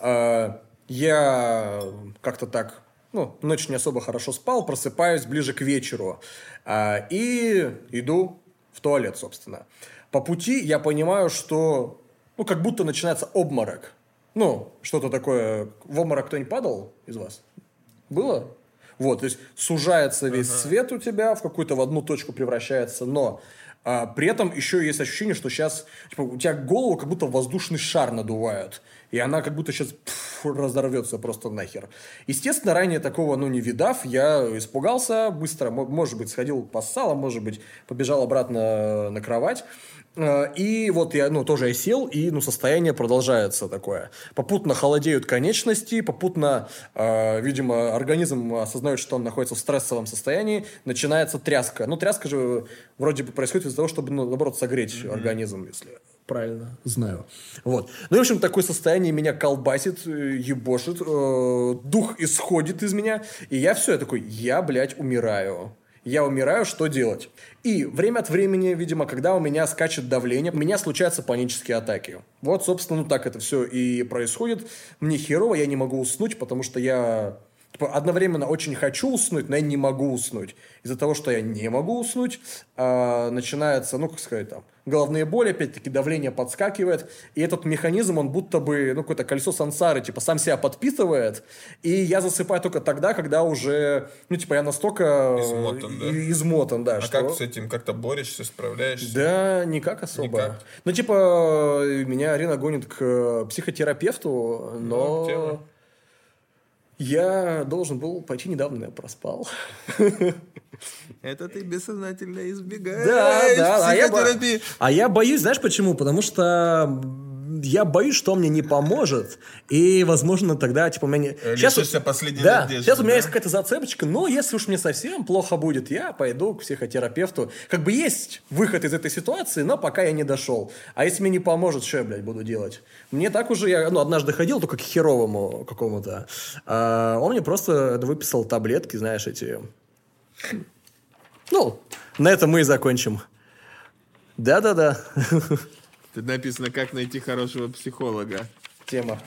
А, я как-то так, ну, ночь не особо хорошо спал, просыпаюсь ближе к вечеру. А, и иду в туалет, собственно. По пути я понимаю, что, ну, как будто начинается обморок. Ну, что-то такое. В обморок кто-нибудь падал из вас? Было? Вот, то есть сужается весь свет у тебя, в какую-то в одну точку превращается, но а, при этом еще есть ощущение, что сейчас типа, у тебя голову как будто воздушный шар надувают, и она как будто сейчас разорвется просто нахер. Естественно, ранее такого, ну, не видав, я испугался быстро, мо- может быть, сходил поссал, а может быть, побежал обратно на кровать. Э, И вот я, ну, тоже я сел, и, ну, состояние продолжается такое. Попутно холодеют конечности, попутно, э, видимо, организм осознает, что он находится в стрессовом состоянии, начинается тряска. Ну, тряска же вроде бы происходит из-за того, чтобы, ну, наоборот, согреть организм, если правильно знаю. Вот. Ну, в общем, такое состояние меня колбасит, э, ебошит, э, дух исходит из меня, и я все, я такой, я, блядь, умираю. Я умираю, что делать? И время от времени, видимо, когда у меня скачет давление, у меня случаются панические атаки. Вот, собственно, ну так это все и происходит. Мне херово, я не могу уснуть, потому что я типа, одновременно очень хочу уснуть, но я не могу уснуть. Из-за того, что я не могу уснуть, а, начинается, ну, как сказать, там, головные боли, опять-таки давление подскакивает, и этот механизм, он будто бы, ну, какое-то колесо сансары, типа, сам себя подпитывает, и я засыпаю только тогда, когда уже, ну, типа, я настолько э, Измотан, да? измотан, да, А что... как с этим? Как-то борешься, справляешься? Да, никак особо. Никак. Ну, типа, меня Арина гонит к э, психотерапевту, но Ну, тема. Я должен был пойти недавно, но я проспал. [laughs] Это ты бессознательно избегаешь Да, да, а я. А я боюсь, знаешь почему? Потому что я боюсь, что он мне не поможет. И, возможно, тогда, типа, у меня... не- вот- лишишься последней Да, надежды, сейчас у меня да? есть какая-то зацепочка, но если уж мне совсем плохо будет, я пойду к психотерапевту. Как бы есть выход из этой ситуации, но пока я не дошел. А если мне не поможет, что я, блядь, буду делать? Мне так уже, я, ну, однажды ходил только к херовому какому-то. А он мне просто выписал таблетки, знаешь, эти... Ну, на этом мы и закончим. Да-да-да. [laughs] Тут написано, как найти хорошего психолога. Тема.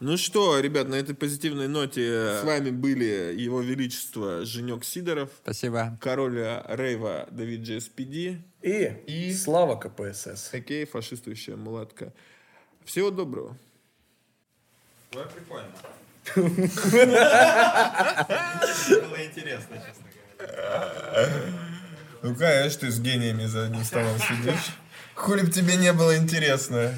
Ну что, ребят, на этой позитивной ноте с вами были Его Величество Женек Сидоров, Спасибо. король рейва Давид GSPD, И, И- слава КПСС. окей, фашистующая мулатка. Всего доброго. Прикольно. [laughs] Было интересно, честно говоря. Ну, конечно, ты с гениями за одним столом сидишь. Хули б тебе не было интересно.